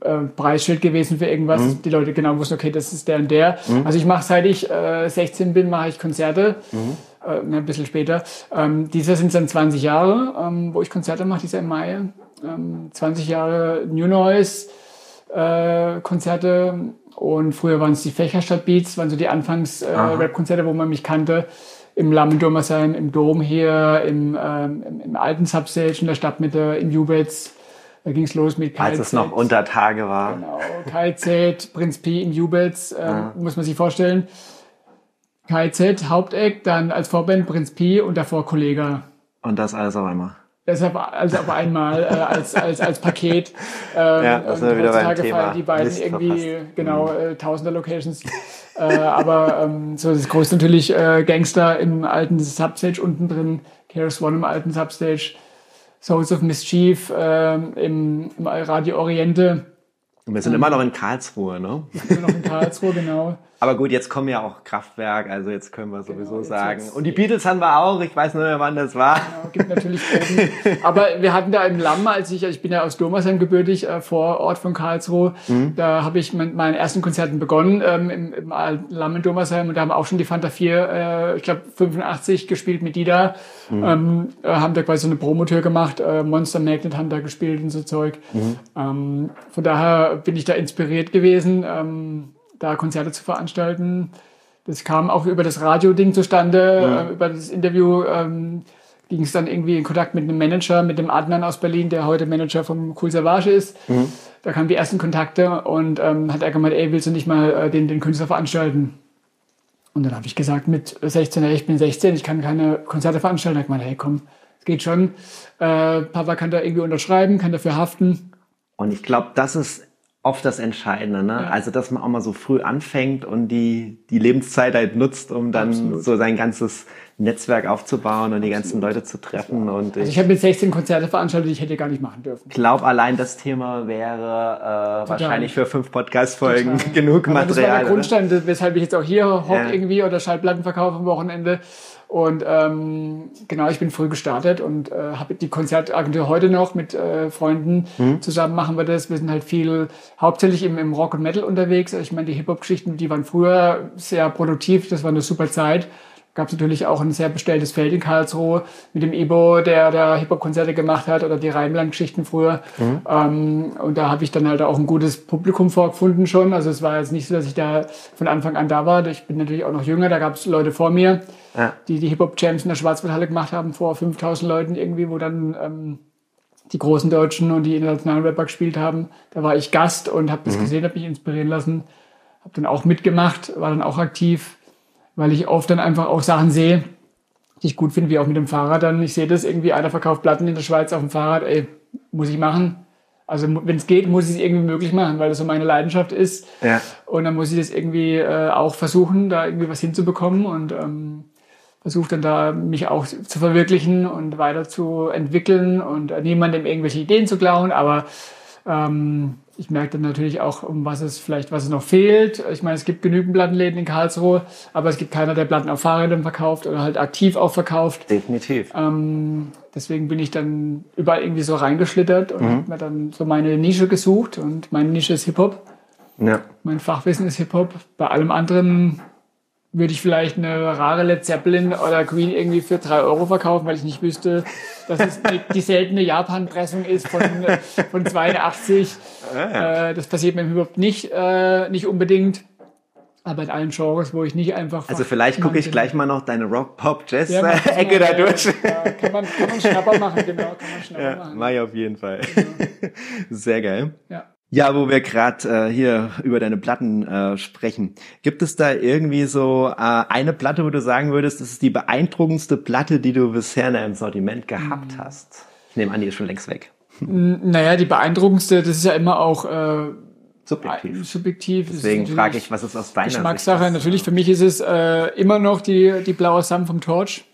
äh, Preisschild gewesen für irgendwas. Mhm. Die Leute genau wussten, okay, das ist der und der. Also ich mache, seit ich äh, 16 bin, mache ich Konzerte. Mhm. Äh, ne, ein bisschen später. Ähm, dieses sind dann 20 Jahre, ähm, wo ich Konzerte mache, dieser im Mai. Ähm, 20 Jahre New Noise äh, Konzerte und früher waren es die Fächerstadt Beats, waren so die Anfangs äh, wo man mich kannte. Im Lammendomersheim, im Dom hier, im, ähm, im, im alten Substage in der Stadtmitte, im Jubitz. Da ging es los mit Als es noch unter Tage war. Genau, KZ, Prinz P im Jubitz, ähm, muss man sich vorstellen. KZ, Haupteck, dann als Vorband Prinz P und davor Kollega. Und das alles auf einmal. Deshalb also auf einmal äh, als, als, als Paket. Ähm, Ja, das sind wir wieder beim Thema. feiern die beiden Mist irgendwie verpasst. genau äh, tausender Locations. äh, aber ähm, so das größte natürlich äh, Gangster im alten Substage unten drin, Keras One im alten Substage, Souls of Mischief ähm, im, im Radio Oriente, Und wir sind immer noch in Karlsruhe, ne? immer noch in Karlsruhe, genau. Aber gut, jetzt kommen ja auch Kraftwerk, also jetzt können wir sowieso jetzt sagen. Und die Beatles haben wir auch, ich weiß nur mehr, wann das war. Genau, gibt natürlich. Aber wir hatten da im Lamm, als ich, ich bin ja aus Domersheim gebürtig, äh, vor Ort von Karlsruhe, da habe ich mit meinen ersten Konzerten begonnen, ähm, im, im Lamm in Domersheim und da haben auch schon die Fanta 4, äh, ich glaube 85 gespielt mit die da, ähm, äh, haben da quasi so eine Promotür gemacht, äh, Monster Magnet haben da gespielt und so Zeug. Ähm, von daher bin ich da inspiriert gewesen, ähm, da Konzerte zu veranstalten. Das kam auch über das Radio-Ding zustande, äh, über das Interview ähm, ging es dann irgendwie in Kontakt mit einem Manager, mit dem Adnan aus Berlin, der heute Manager vom Cool Savage ist. Da kamen die ersten Kontakte und ähm, hat er gemeint, ey, willst du nicht mal äh, den, den Künstler veranstalten? Und dann habe ich gesagt, mit 16, ey, ich bin 16, ich kann keine Konzerte veranstalten. Da ich gemeint, hey, komm, es geht schon. Äh, Papa kann da irgendwie unterschreiben, kann dafür haften. Und ich glaube, das ist oft das Entscheidende, ne? Also, dass man auch mal so früh anfängt und die, die Lebenszeit halt nutzt, um dann Absolut. so sein ganzes Netzwerk aufzubauen und die ganzen Leute zu treffen. Und Also ich ich habe mit 16 Konzerte veranstaltet, die ich hätte gar nicht machen dürfen. glaube, allein das Thema wäre äh, wahrscheinlich für fünf Podcast-Folgen genug Aber das war Material. der oder? Grundstein, weshalb ich jetzt auch hier hock Ja. irgendwie oder Schallplattenverkauf am Wochenende. Und ähm, genau, ich bin früh gestartet und äh, habe die Konzertagentur heute noch mit äh, Freunden Mhm. zusammen machen wir das. Wir sind halt viel hauptsächlich im, im Rock und Metal unterwegs. Ich meine, die Hip-Hop-Geschichten, die waren früher sehr produktiv, das war eine super Zeit. Gab es natürlich auch ein sehr bestelltes Feld in Karlsruhe mit dem Ibo, der da Hip-Hop-Konzerte gemacht hat oder die Rheinland-Geschichten früher. Mhm. Ähm, und da habe ich dann halt auch ein gutes Publikum vorgefunden schon. Also es war jetzt nicht so, dass ich da von Anfang an da war. Ich bin natürlich auch noch jünger, da gab es Leute vor mir, ja. die die Hip-Hop-Champs in der Schwarzwaldhalle gemacht haben, vor 5000 Leuten irgendwie, wo dann ähm, die großen Deutschen und die internationalen Rapper gespielt haben. Da war ich Gast und habe das mhm. gesehen, habe mich inspirieren lassen. Habe dann auch mitgemacht, war dann auch aktiv weil ich oft dann einfach auch Sachen sehe, die ich gut finde, wie auch mit dem Fahrrad dann. Ich sehe das irgendwie, einer verkauft Platten in der Schweiz auf dem Fahrrad, ey, muss ich machen. Also wenn es geht, muss ich es irgendwie möglich machen, weil das so meine Leidenschaft ist. Ja. Und dann muss ich das irgendwie äh, auch versuchen, da irgendwie was hinzubekommen und ähm, versuche dann da mich auch zu verwirklichen und weiter zu entwickeln und niemandem irgendwelche Ideen zu klauen, aber ähm, ich merke dann natürlich auch, um was es vielleicht, was es noch fehlt. Ich meine, es gibt genügend Plattenläden in Karlsruhe, aber es gibt keiner, der Platten auf Fahrrädern verkauft oder halt aktiv auch verkauft. Definitiv. Ähm, deswegen bin ich dann überall irgendwie so reingeschlittert und mhm. habe mir dann so meine Nische gesucht und meine Nische ist Hip-Hop. Ja. Mein Fachwissen ist Hip-Hop. Bei allem anderen würde ich vielleicht eine rare Led Zeppelin oder Queen irgendwie für drei Euro verkaufen, weil ich nicht wüsste, dass es die seltene Japan-Pressung ist von, von 82. Ah, äh, das passiert mir überhaupt nicht, äh, nicht unbedingt. Aber in allen Genres, wo ich nicht einfach. Also vielleicht gucke ich gleich mal noch deine Rock, Pop, Jazz-Ecke ja, da durch. Ja, kann, man, kann man Schnapper machen, genau. Kann man Schnapper ja, machen. Mach ich auf jeden Fall. Genau. Sehr geil. Ja. Ja, wo wir gerade äh, hier über deine Platten äh, sprechen. Gibt es da irgendwie so äh, eine Platte, wo du sagen würdest, das ist die beeindruckendste Platte, die du bisher in deinem Sortiment gehabt hm. hast? Ich nehme an, die ist schon längst weg. Naja, die beeindruckendste, das ist ja immer auch äh, subjektiv. subjektiv. Deswegen frage ich, was ist aus deiner Geschmackssache. Sicht? Natürlich, für mich ist es äh, immer noch die, die blaue Sam vom Torch.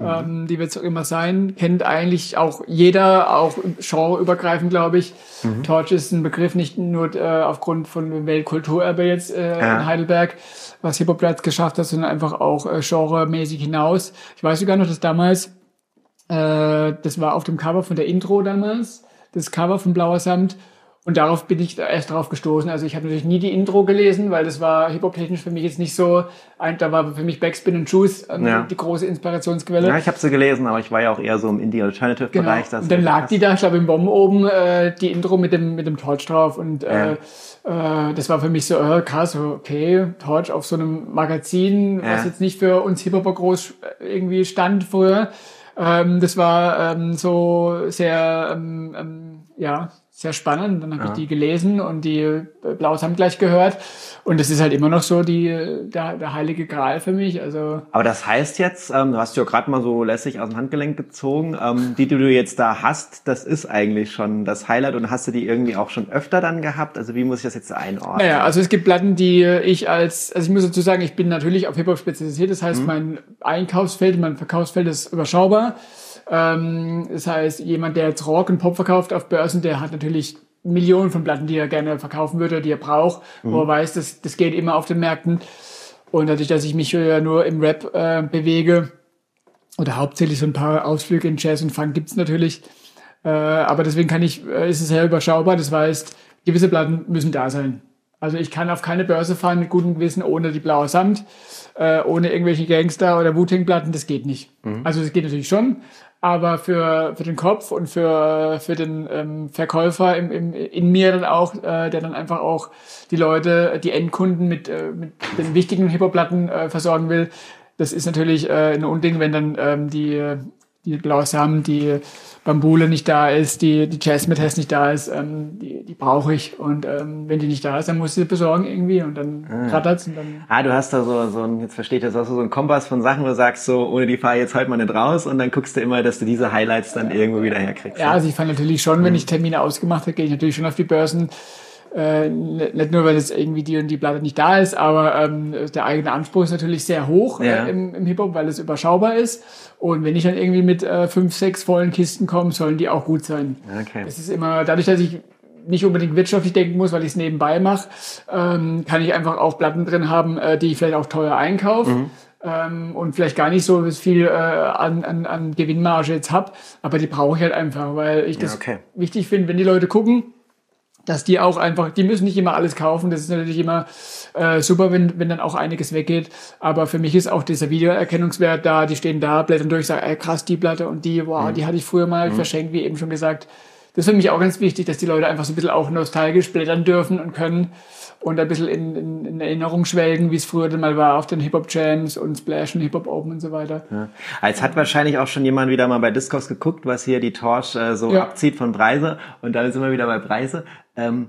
Mhm. Ähm, die wird es auch immer sein. Kennt eigentlich auch jeder, auch genreübergreifend, glaube ich. Mhm. Torch ist ein Begriff nicht nur äh, aufgrund von Weltkulturerbe jetzt äh, ja. in Heidelberg, was Hip-Hop-Platz geschafft hat, sondern einfach auch äh, genremäßig hinaus. Ich weiß sogar noch, dass damals, äh, das war auf dem Cover von der Intro damals, das Cover von Blauer Samt, und darauf bin ich erst darauf gestoßen. Also ich habe natürlich nie die Intro gelesen, weil das war hip-hop-technisch für mich jetzt nicht so. Da war für mich Backspin und Juice ähm, ja. die große Inspirationsquelle. Ja, ich habe sie gelesen, aber ich war ja auch eher so im Indie-Alternative-Bereich. Genau. Und dann lag die da, ich glaube, im Bomben oben, äh, die Intro mit dem, mit dem Torch drauf. Und äh, ja. äh, das war für mich so, äh, krass, okay, Torch auf so einem Magazin, was jetzt nicht für uns Hip-Hopper groß äh, irgendwie stand früher. Ähm, das war ähm, so sehr, ähm, ähm, ja, sehr spannend. Dann habe ja. ich die gelesen und die äh, Blaus haben gleich gehört. Und das ist halt immer noch so die, der, der heilige Gral für mich. Also Aber das heißt jetzt, ähm, du hast ja gerade mal so lässig aus dem Handgelenk gezogen, ähm, die, die du jetzt da hast, das ist eigentlich schon das Highlight und hast du die irgendwie auch schon öfter dann gehabt? Also wie muss ich das jetzt einordnen? Naja, also es gibt Platten, die ich als, also ich muss dazu sagen, ich bin natürlich auf Hip-Hop spezialisiert. Das heißt, mhm. mein Einkaufsfeld, mein Verkaufsfeld ist überschaubar. Ähm, das heißt, jemand, der jetzt Rock und Pop verkauft auf Börsen, der hat natürlich Millionen von Platten, die er gerne verkaufen würde, die er braucht, mhm. wo er weiß, dass das geht immer auf den Märkten. Und dadurch, dass ich mich ja nur im Rap äh, bewege, oder hauptsächlich so ein paar Ausflüge in Jazz und Funk gibt's natürlich. Äh, aber deswegen kann ich, äh, ist es sehr überschaubar. Das heißt, gewisse Platten müssen da sein. Also ich kann auf keine Börse fahren mit gutem Gewissen ohne die blaue Samt, äh, ohne irgendwelche Gangster oder Wu-Tang-Platten, das geht nicht. Mhm. Also das geht natürlich schon, aber für, für den Kopf und für, für den ähm, Verkäufer im, im, in mir dann auch, äh, der dann einfach auch die Leute, die Endkunden mit, äh, mit den wichtigen Hip-Hop-Platten äh, versorgen will, das ist natürlich äh, ein Unding, wenn dann ähm, die, die blaue Samen, die Bambule nicht da ist, die, die Jasmine-Test nicht da ist, ähm, die, die brauche ich. Und ähm, wenn die nicht da ist, dann muss ich sie besorgen irgendwie und dann ah. rattert's und dann. Ah, du hast da so, so ein, jetzt versteht das, hast du so einen Kompass von Sachen, wo du sagst, so, ohne die fahre ich jetzt heute mal nicht raus und dann guckst du immer, dass du diese Highlights dann ja. irgendwo wieder herkriegst. Ja, also ich fand natürlich schon, wenn ich Termine ausgemacht habe, gehe ich natürlich schon auf die Börsen. Äh, nicht nur, weil jetzt irgendwie die und die Platte nicht da ist, aber ähm, der eigene Anspruch ist natürlich sehr hoch ja. äh, im, im Hip-Hop, weil es überschaubar ist. Und wenn ich dann irgendwie mit äh, fünf, sechs vollen Kisten komme, sollen die auch gut sein. Okay. Das ist immer, dadurch, dass ich nicht unbedingt wirtschaftlich denken muss, weil ich es nebenbei mache, ähm, kann ich einfach auch Platten drin haben, äh, die ich vielleicht auch teuer einkaufe. Mhm. Ähm, und vielleicht gar nicht so viel äh, an, an, an Gewinnmarge jetzt hab, aber die brauche ich halt einfach, weil ich das ja, okay. wichtig finde, wenn die Leute gucken, dass die auch einfach, die müssen nicht immer alles kaufen. Das ist natürlich immer äh, super, wenn, wenn dann auch einiges weggeht. Aber für mich ist auch dieser Wiedererkennungswert da. Die stehen da, blättern durch, sagen, ey, krass, die Platte und die, wow, mhm. die hatte ich früher mal mhm. verschenkt, wie eben schon gesagt. Das ist für mich auch ganz wichtig, dass die Leute einfach so ein bisschen auch nostalgisch blättern dürfen und können und ein bisschen in, in, in Erinnerung schwelgen, wie es früher dann mal war auf den Hip-Hop-Jams und Splash und Hip-Hop Open und so weiter. Ja. Als hat wahrscheinlich auch schon jemand wieder mal bei Discogs geguckt, was hier die Torch äh, so ja. abzieht von Preise und dann sind wir wieder bei Preise. Ähm,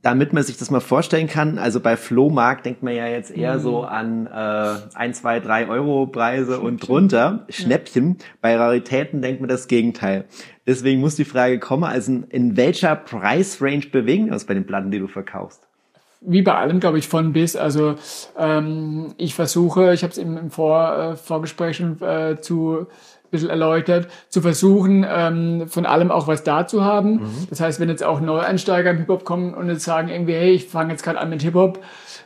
damit man sich das mal vorstellen kann, also bei Flohmarkt denkt man ja jetzt eher mhm. so an äh, ein, zwei, drei Euro Preise und drunter, Schnäppchen. Ja. Bei Raritäten denkt man das Gegenteil. Deswegen muss die Frage kommen, also in welcher Preisrange bewegen wir uns bei den Platten, die du verkaufst? wie bei allem, glaube ich, von bis. Also ähm, ich versuche, ich habe es im, im Vor, äh, Vorgespräch schon äh, zu bisschen erläutert, zu versuchen, ähm, von allem auch was da zu haben. Mhm. Das heißt, wenn jetzt auch Neueinsteiger im Hip-Hop kommen und jetzt sagen irgendwie, hey, ich fange jetzt gerade an mit Hip-Hop,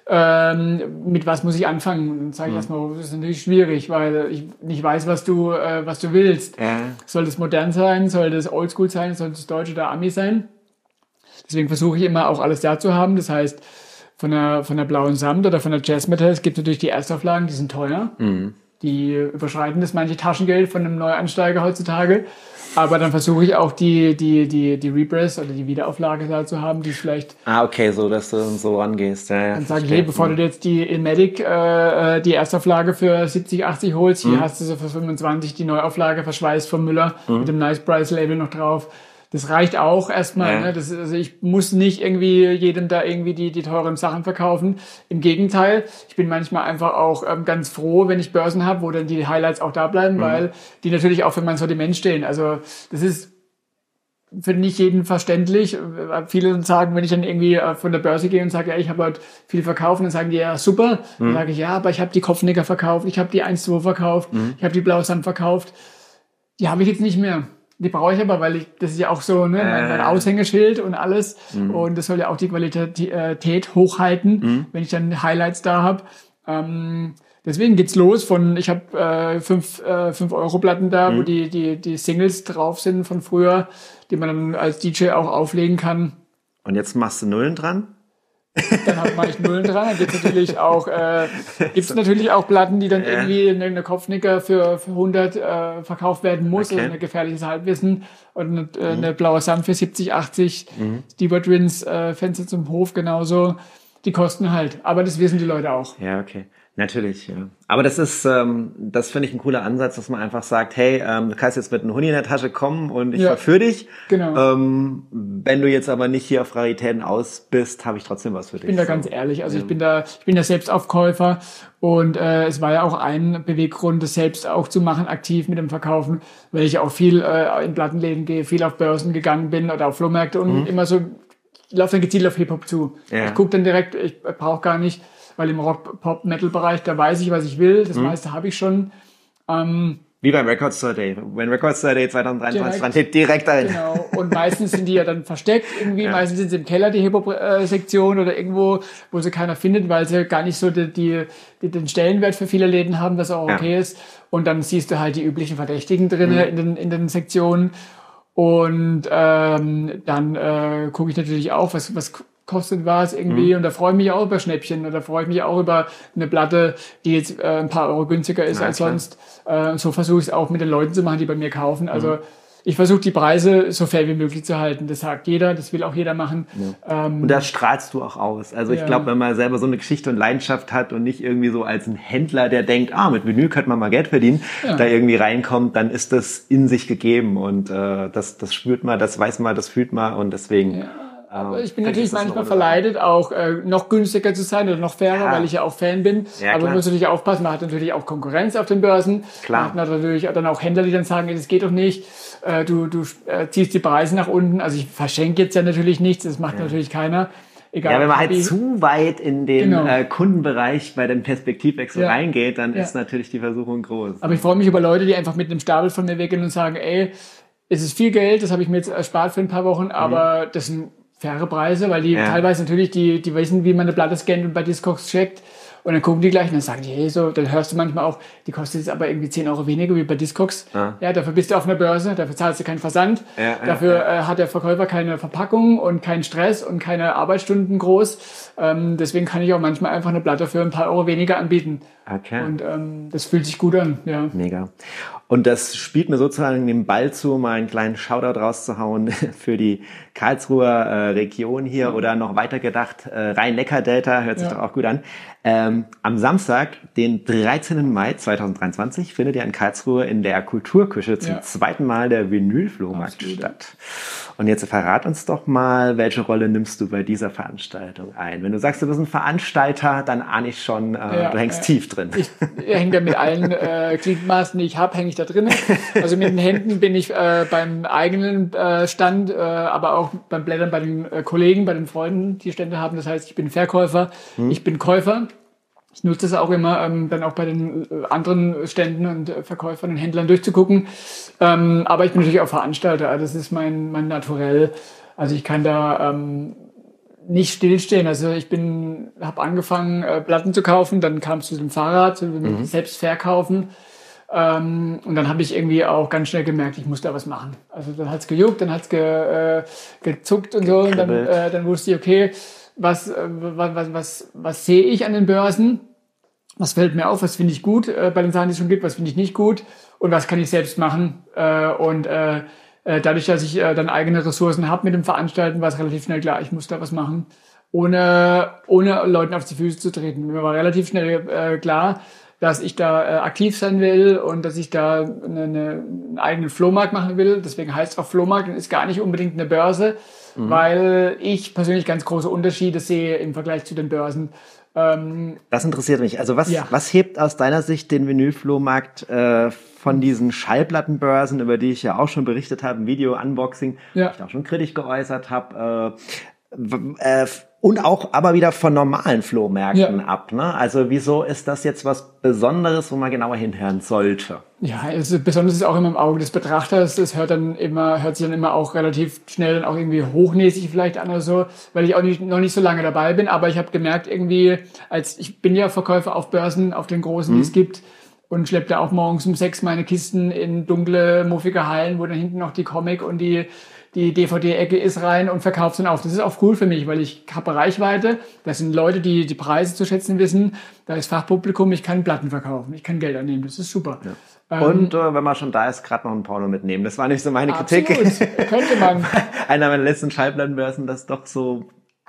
ähm, mit was muss ich anfangen? Dann sage ich mhm. erstmal, das ist natürlich schwierig, weil ich nicht weiß, was du, äh, was du willst. Ja. Soll das modern sein? Soll das oldschool sein? Soll das Deutsch oder Ami sein? Deswegen versuche ich immer auch alles da zu haben. Das heißt, von der, von der blauen Samt oder von der Jazz Metal, es gibt natürlich die Erstauflagen, die sind teuer. Mhm. Die überschreiten das manche Taschengeld von einem Neuansteiger heutzutage. Aber dann versuche ich auch die, die, die, die Repress oder die Wiederauflage da zu haben, die vielleicht. Ah, okay, so, dass du so rangehst. Ja, ja, dann sage ich, hey, bevor du jetzt die Ilmatic, äh, äh, die Erstauflage für 70, 80 holst, hier mhm. hast du so für 25 die Neuauflage verschweißt von Müller mhm. mit dem Nice Price Label noch drauf das reicht auch erstmal. Ja. Ne? Das, also ich muss nicht irgendwie jedem da irgendwie die, die teuren Sachen verkaufen. Im Gegenteil, ich bin manchmal einfach auch ähm, ganz froh, wenn ich Börsen habe, wo dann die Highlights auch da bleiben, mhm. weil die natürlich auch für mein Sortiment stehen. Also das ist für nicht jeden verständlich. Viele sagen, wenn ich dann irgendwie äh, von der Börse gehe und sage, ja, ich habe heute viel verkauft, dann sagen die, ja, super. Mhm. Dann sage ich, ja, aber ich habe die Kopfnicker verkauft, ich habe die 1-2 verkauft, mhm. ich habe die Blausand verkauft. Die habe ich jetzt nicht mehr. Die brauche ich aber, weil ich, das ist ja auch so, ne, mein, mein äh. Aushängeschild und alles. Mhm. Und das soll ja auch die Qualität hochhalten, mhm. wenn ich dann Highlights da habe. Ähm, deswegen geht's los von, ich habe äh, fünf, äh, fünf Euro Platten da, mhm. wo die, die, die Singles drauf sind von früher, die man dann als DJ auch auflegen kann. Und jetzt machst du Nullen dran? Dann hat man Nullen dran. Dann gibt's natürlich auch, äh, gibt's natürlich auch Platten, die dann ja. irgendwie in eine Kopfnicker für, für 100 äh, verkauft werden muss, okay. also ein gefährliches Halbwissen und eine, äh, mhm. eine blaue Sand für 70, 80, mhm. Stewart Twins, äh, Fenster zum Hof genauso. Die kosten halt, aber das wissen die Leute auch. Ja, okay. Natürlich, ja. Aber das ist, ähm, das finde ich ein cooler Ansatz, dass man einfach sagt, hey, ähm, du kannst jetzt mit einem Huni in der Tasche kommen und ich ja, verführe dich. Genau. Ähm, wenn du jetzt aber nicht hier auf Raritäten aus bist, habe ich trotzdem was für dich. Ich bin da so. ganz ehrlich. Also ja. ich bin da, ich bin da Selbstaufkäufer und äh, es war ja auch ein Beweggrund, das selbst auch zu machen, aktiv mit dem Verkaufen, weil ich auch viel äh, in Plattenläden gehe, viel auf Börsen gegangen bin oder auf Flohmärkte und mhm. immer so, laufe dann gezielt auf Hip-Hop zu. Ja. Ich gucke dann direkt, ich brauche gar nicht weil im Rock-Pop-Metal-Bereich, da weiß ich, was ich will. Das mhm. meiste habe ich schon. Ähm, wie beim Record Store Day. Wenn Record Store Day 2023 dran steht, direkt dahin. Genau. Und meistens sind die ja dann versteckt irgendwie. Ja. Meistens sind sie im Keller, die Hip-Hop-Sektion oder irgendwo, wo sie keiner findet, weil sie gar nicht so die, die, die den Stellenwert für viele Läden haben, was auch okay ja. ist. Und dann siehst du halt die üblichen Verdächtigen drinnen mhm. in, den, in den Sektionen. Und ähm, dann äh, gucke ich natürlich auch, was, was kostet was irgendwie mhm. und da freue ich mich auch über Schnäppchen oder freue ich mich auch über eine Platte, die jetzt äh, ein paar Euro günstiger ist ja, als klar. sonst. Äh, so versuche ich es auch mit den Leuten zu machen, die bei mir kaufen. Also mhm. ich versuche die Preise so fair wie möglich zu halten. Das sagt jeder, das will auch jeder machen. Ja. Ähm, und das strahlst du auch aus. Also ich ja. glaube, wenn man selber so eine Geschichte und Leidenschaft hat und nicht irgendwie so als ein Händler, der denkt, ah, mit Vinyl könnte man mal Geld verdienen, da irgendwie reinkommt, dann ist das in sich gegeben und äh, das, das spürt man, das weiß man, das fühlt man und deswegen aber ich bin natürlich manchmal verleitet, auch äh, noch günstiger zu sein oder noch fairer, ja. weil ich ja auch Fan bin. Ja, aber man muss natürlich aufpassen, man hat natürlich auch Konkurrenz auf den Börsen. Klar. Man hat natürlich dann auch Händler, die dann sagen, das geht doch nicht. Äh, du du äh, ziehst die Preise nach unten. Also ich verschenke jetzt ja natürlich nichts, das macht ja. natürlich keiner. Egal, ja, wenn man halt zu weit in den genau. äh, Kundenbereich bei dem Perspektivwechsel ja. reingeht, dann ja. ist natürlich die Versuchung groß. Aber ich freue mich über Leute, die einfach mit einem Stapel von mir weggehen und sagen, ey, es ist viel Geld, das habe ich mir jetzt erspart für ein paar Wochen, aber mhm. das sind faire Preise, weil die ja. teilweise natürlich, die, die wissen, wie man eine Platte scannt und bei Discogs checkt. Und dann gucken die gleich und dann sagen die, hey, so, dann hörst du manchmal auch, die kostet jetzt aber irgendwie 10 Euro weniger wie bei Discogs. Ja. ja, dafür bist du auf einer Börse, dafür zahlst du keinen Versand, ja, dafür äh, hat der Verkäufer keine Verpackung und keinen Stress und keine Arbeitsstunden groß. Ähm, deswegen kann ich auch manchmal einfach eine Platte für ein paar Euro weniger anbieten. Okay. Und ähm, das fühlt sich gut an, ja. Mega. Und das spielt mir sozusagen den Ball zu, mal einen kleinen Shoutout rauszuhauen für die Karlsruher äh, Region hier oder noch weiter gedacht, äh, Rhein-Neckar-Delta, hört sich ja. doch auch gut an. Ähm, am Samstag, den 13. Mai 2023, findet ja in Karlsruhe in der Kulturküche zum ja. zweiten Mal der Vinylflohmarkt statt. Und jetzt verrat uns doch mal, welche Rolle nimmst du bei dieser Veranstaltung ein? Wenn du sagst, du bist ein Veranstalter, dann ahne ich schon, äh, ja, du hängst tief drin. Ich, ich hänge da mit allen äh, Gliedmaßen, die ich habe, hänge ich da drin. Also mit den Händen bin ich äh, beim eigenen äh, Stand, äh, aber auch beim Blättern bei den äh, Kollegen, bei den Freunden, die Stände haben. Das heißt, ich bin Verkäufer, hm. ich bin Käufer. Ich nutze das auch immer, ähm, dann auch bei den äh, anderen Ständen und äh, Verkäufern und Händlern durchzugucken. Ähm, aber ich bin natürlich auch Veranstalter. Das ist mein, mein Naturell. Also ich kann da ähm, nicht stillstehen. Also ich bin, habe angefangen, äh, Platten zu kaufen, dann kam es zu dem Fahrrad, zu dem mhm. Selbstverkaufen. Ähm, und dann habe ich irgendwie auch ganz schnell gemerkt, ich muss da was machen. Also dann hat's gejuckt, dann hat's ge, äh, gezuckt und so. Und dann, äh, dann wusste ich, okay, was, äh, was, was, was, was sehe ich an den Börsen? Was fällt mir auf? Was finde ich gut äh, bei den Sachen, die es schon gibt? Was finde ich nicht gut? Und was kann ich selbst machen? Äh, und äh, äh, dadurch, dass ich äh, dann eigene Ressourcen habe mit dem Veranstalten, war es relativ schnell klar, ich muss da was machen, ohne, ohne Leuten auf die Füße zu treten. Mir war relativ schnell klar, dass ich da aktiv sein will und dass ich da eine, eine, einen eigenen Flohmarkt machen will. Deswegen heißt es auch Flohmarkt und ist gar nicht unbedingt eine Börse, mhm. weil ich persönlich ganz große Unterschiede sehe im Vergleich zu den Börsen. Ähm, das interessiert mich. Also was, ja. was hebt aus deiner Sicht den Vinylflohmarkt äh, von diesen Schallplattenbörsen, über die ich ja auch schon berichtet habe, Video-Unboxing, ja. ich auch schon kritisch geäußert habe, äh, äh, und auch aber wieder von normalen Flohmärkten ja. ab. Ne? Also wieso ist das jetzt was Besonderes, wo man genauer hinhören sollte? Ja, also besonders ist auch immer im Auge des Betrachters. Das hört dann immer, hört sich dann immer auch relativ schnell dann auch irgendwie hochnäsig vielleicht an oder so, weil ich auch nicht, noch nicht so lange dabei bin. Aber ich habe gemerkt irgendwie, als ich bin ja Verkäufer auf Börsen, auf den großen, mhm. die es gibt und schleppe da auch morgens um sechs meine Kisten in dunkle, muffige Hallen, wo dann hinten noch die Comic und die die DVD-Ecke ist rein und verkauft dann auf. Das ist auch cool für mich, weil ich habe Reichweite. Das sind Leute, die die Preise zu schätzen wissen. Da ist Fachpublikum, ich kann Platten verkaufen, ich kann Geld annehmen. Das ist super. Ja. Ähm, und äh, wenn man schon da ist, gerade noch ein Porno mitnehmen. Das war nicht so meine absolut. Kritik. Könnte man. Einer meiner letzten Schallplattenbörsen, das doch so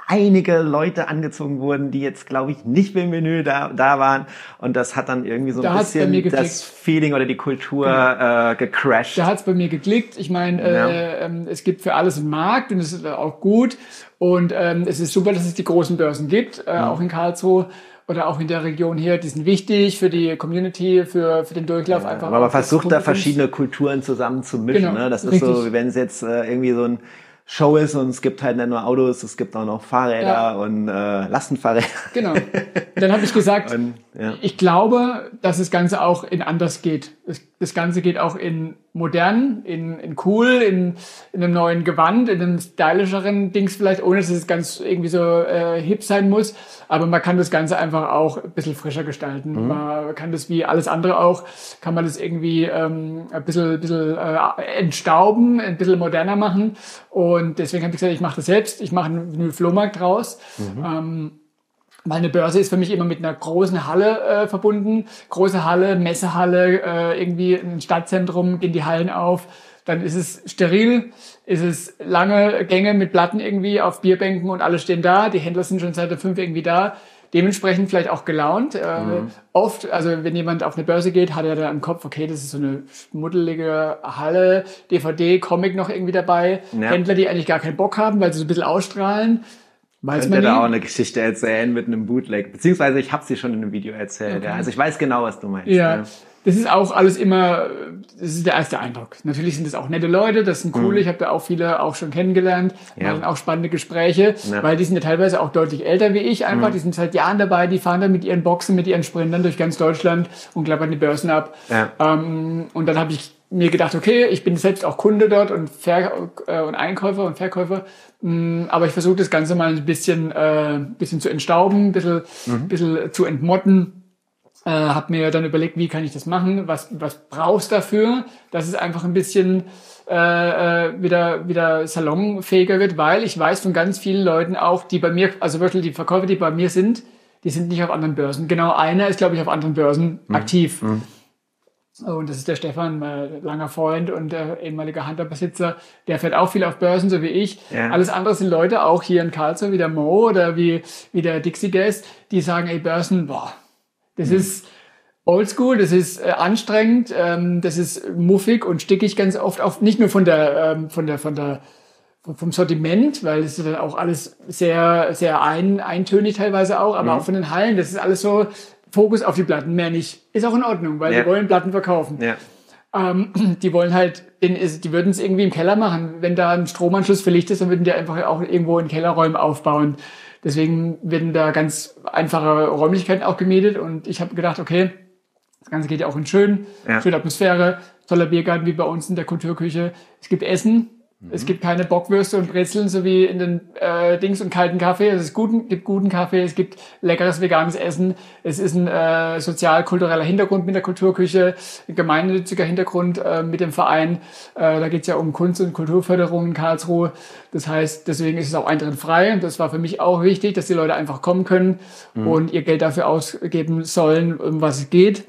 einige Leute angezogen wurden, die jetzt, glaube ich, nicht im Menü da, da waren. Und das hat dann irgendwie so ein da bisschen das Feeling oder die Kultur genau. äh, gecrashed. Da hat's bei mir geklickt. Ich meine, ja. äh, ähm, es gibt für alles einen Markt und es ist auch gut. Und ähm, es ist super, dass es die großen Börsen gibt, äh, ja. auch in Karlsruhe oder auch in der Region hier, die sind wichtig für die Community, für, für den Durchlauf ja, einfach. Aber man versucht da verschiedene Kulturen zusammen zu mischen. Genau, ne? Das ist richtig. so, wie wenn es jetzt äh, irgendwie so ein Show ist und es gibt halt nicht nur Autos, es gibt auch noch Fahrräder ja. und äh, Lastenfahrräder. Genau. Dann habe ich gesagt, und, ja. ich glaube, dass das Ganze auch in anders geht. Das, das Ganze geht auch in modern, in, in cool, in, in einem neuen Gewand, in einem stylischeren Dings vielleicht, ohne dass es ganz irgendwie so äh, hip sein muss. Aber man kann das Ganze einfach auch ein bisschen frischer gestalten. Mhm. Man kann das wie alles andere auch, kann man das irgendwie ähm, ein bisschen, ein bisschen äh, entstauben, ein bisschen moderner machen. Und deswegen habe ich gesagt, ich mache das selbst. Ich mache einen Flohmarkt draus. Mhm. Ähm, meine Börse ist für mich immer mit einer großen Halle äh, verbunden. Große Halle, Messehalle, äh, irgendwie ein Stadtzentrum, gehen die Hallen auf. Dann ist es steril, ist es lange Gänge mit Platten irgendwie auf Bierbänken und alle stehen da. Die Händler sind schon seit der fünf irgendwie da. Dementsprechend vielleicht auch gelaunt. Äh, mhm. Oft, also wenn jemand auf eine Börse geht, hat er da im Kopf, okay, das ist so eine schmuddelige Halle, DVD, Comic noch irgendwie dabei. Ja. Händler, die eigentlich gar keinen Bock haben, weil sie so ein bisschen ausstrahlen. Weiß könnte da auch eine Geschichte erzählen mit einem Bootleg. Beziehungsweise ich habe sie schon in einem Video erzählt. Okay. Ja. Also ich weiß genau, was du meinst. Ja. ja. das ist auch alles immer, das ist der erste Eindruck. Natürlich sind das auch nette Leute, das sind coole, mhm. ich habe da auch viele auch schon kennengelernt, ja. waren auch spannende Gespräche, ja. weil die sind ja teilweise auch deutlich älter wie ich einfach, mhm. die sind seit Jahren dabei, die fahren dann mit ihren Boxen, mit ihren Sprintern durch ganz Deutschland und klappern die Börsen ab. Ja. Ähm, und dann habe ich mir gedacht, okay, ich bin selbst auch Kunde dort und, Ver äh, und Einkäufer und Verkäufer, mh, mm, aber ich versuche das Ganze mal ein bisschen, äh, bisschen zu entstauben, ein bisschen, mhm. bisschen zu entmotten. Äh, habe mir dann überlegt, wie kann ich das machen, was, was brauchst dafür, dass es einfach ein bisschen äh, äh, wieder, wieder salonfähiger wird, weil ich weiß von ganz vielen Leuten auch, die bei mir, also wirklich die Verkäufer, die bei mir sind, die sind nicht auf anderen Börsen. Genau einer ist, glaube ich, auf anderen Börsen mhm. aktiv. Mhm. Und das ist der Stefan, mein langer Freund und der ehemalige Hunterbesitzer. Der fährt auch viel auf Börsen, so wie ich. Ja. Alles andere sind Leute, auch hier in Karlsruhe, wie der Mo oder wie, wie der Dixie Guest, die sagen, ey, Börsen, boah, das mhm. ist oldschool, das ist äh, anstrengend, ähm, das ist muffig und stickig ganz oft, auch nicht nur von der, ähm, von der, von der, vom Sortiment, weil es ist dann auch alles sehr, sehr ein, eintönig teilweise auch, aber mhm. auch von den Hallen, das ist alles so, Fokus auf die Platten, mehr nicht. Ist auch in Ordnung, weil ja. die wollen Platten verkaufen. Ja. Ähm, die wollen halt, die würden es irgendwie im Keller machen. Wenn da ein Stromanschluss für Licht ist, dann würden die einfach auch irgendwo in Kellerräumen aufbauen. Deswegen werden da ganz einfache Räumlichkeiten auch gemietet und ich habe gedacht, okay, das Ganze geht ja auch in schön, ja. schöne Atmosphäre, toller Biergarten wie bei uns in der Kulturküche. Es gibt Essen, Mhm. Es gibt keine Bockwürste und Brezeln, so wie in den äh, Dings und kalten Kaffee. Es guten, gibt guten Kaffee, es gibt leckeres veganes Essen. Es ist ein äh, sozial-kultureller Hintergrund mit der Kulturküche, ein gemeinnütziger Hintergrund äh, mit dem Verein. Äh, da geht es ja um Kunst- und Kulturförderung in Karlsruhe. Das heißt, deswegen ist es auch eintrittfrei. Und das war für mich auch wichtig, dass die Leute einfach kommen können mhm. und ihr Geld dafür ausgeben sollen, um was es geht.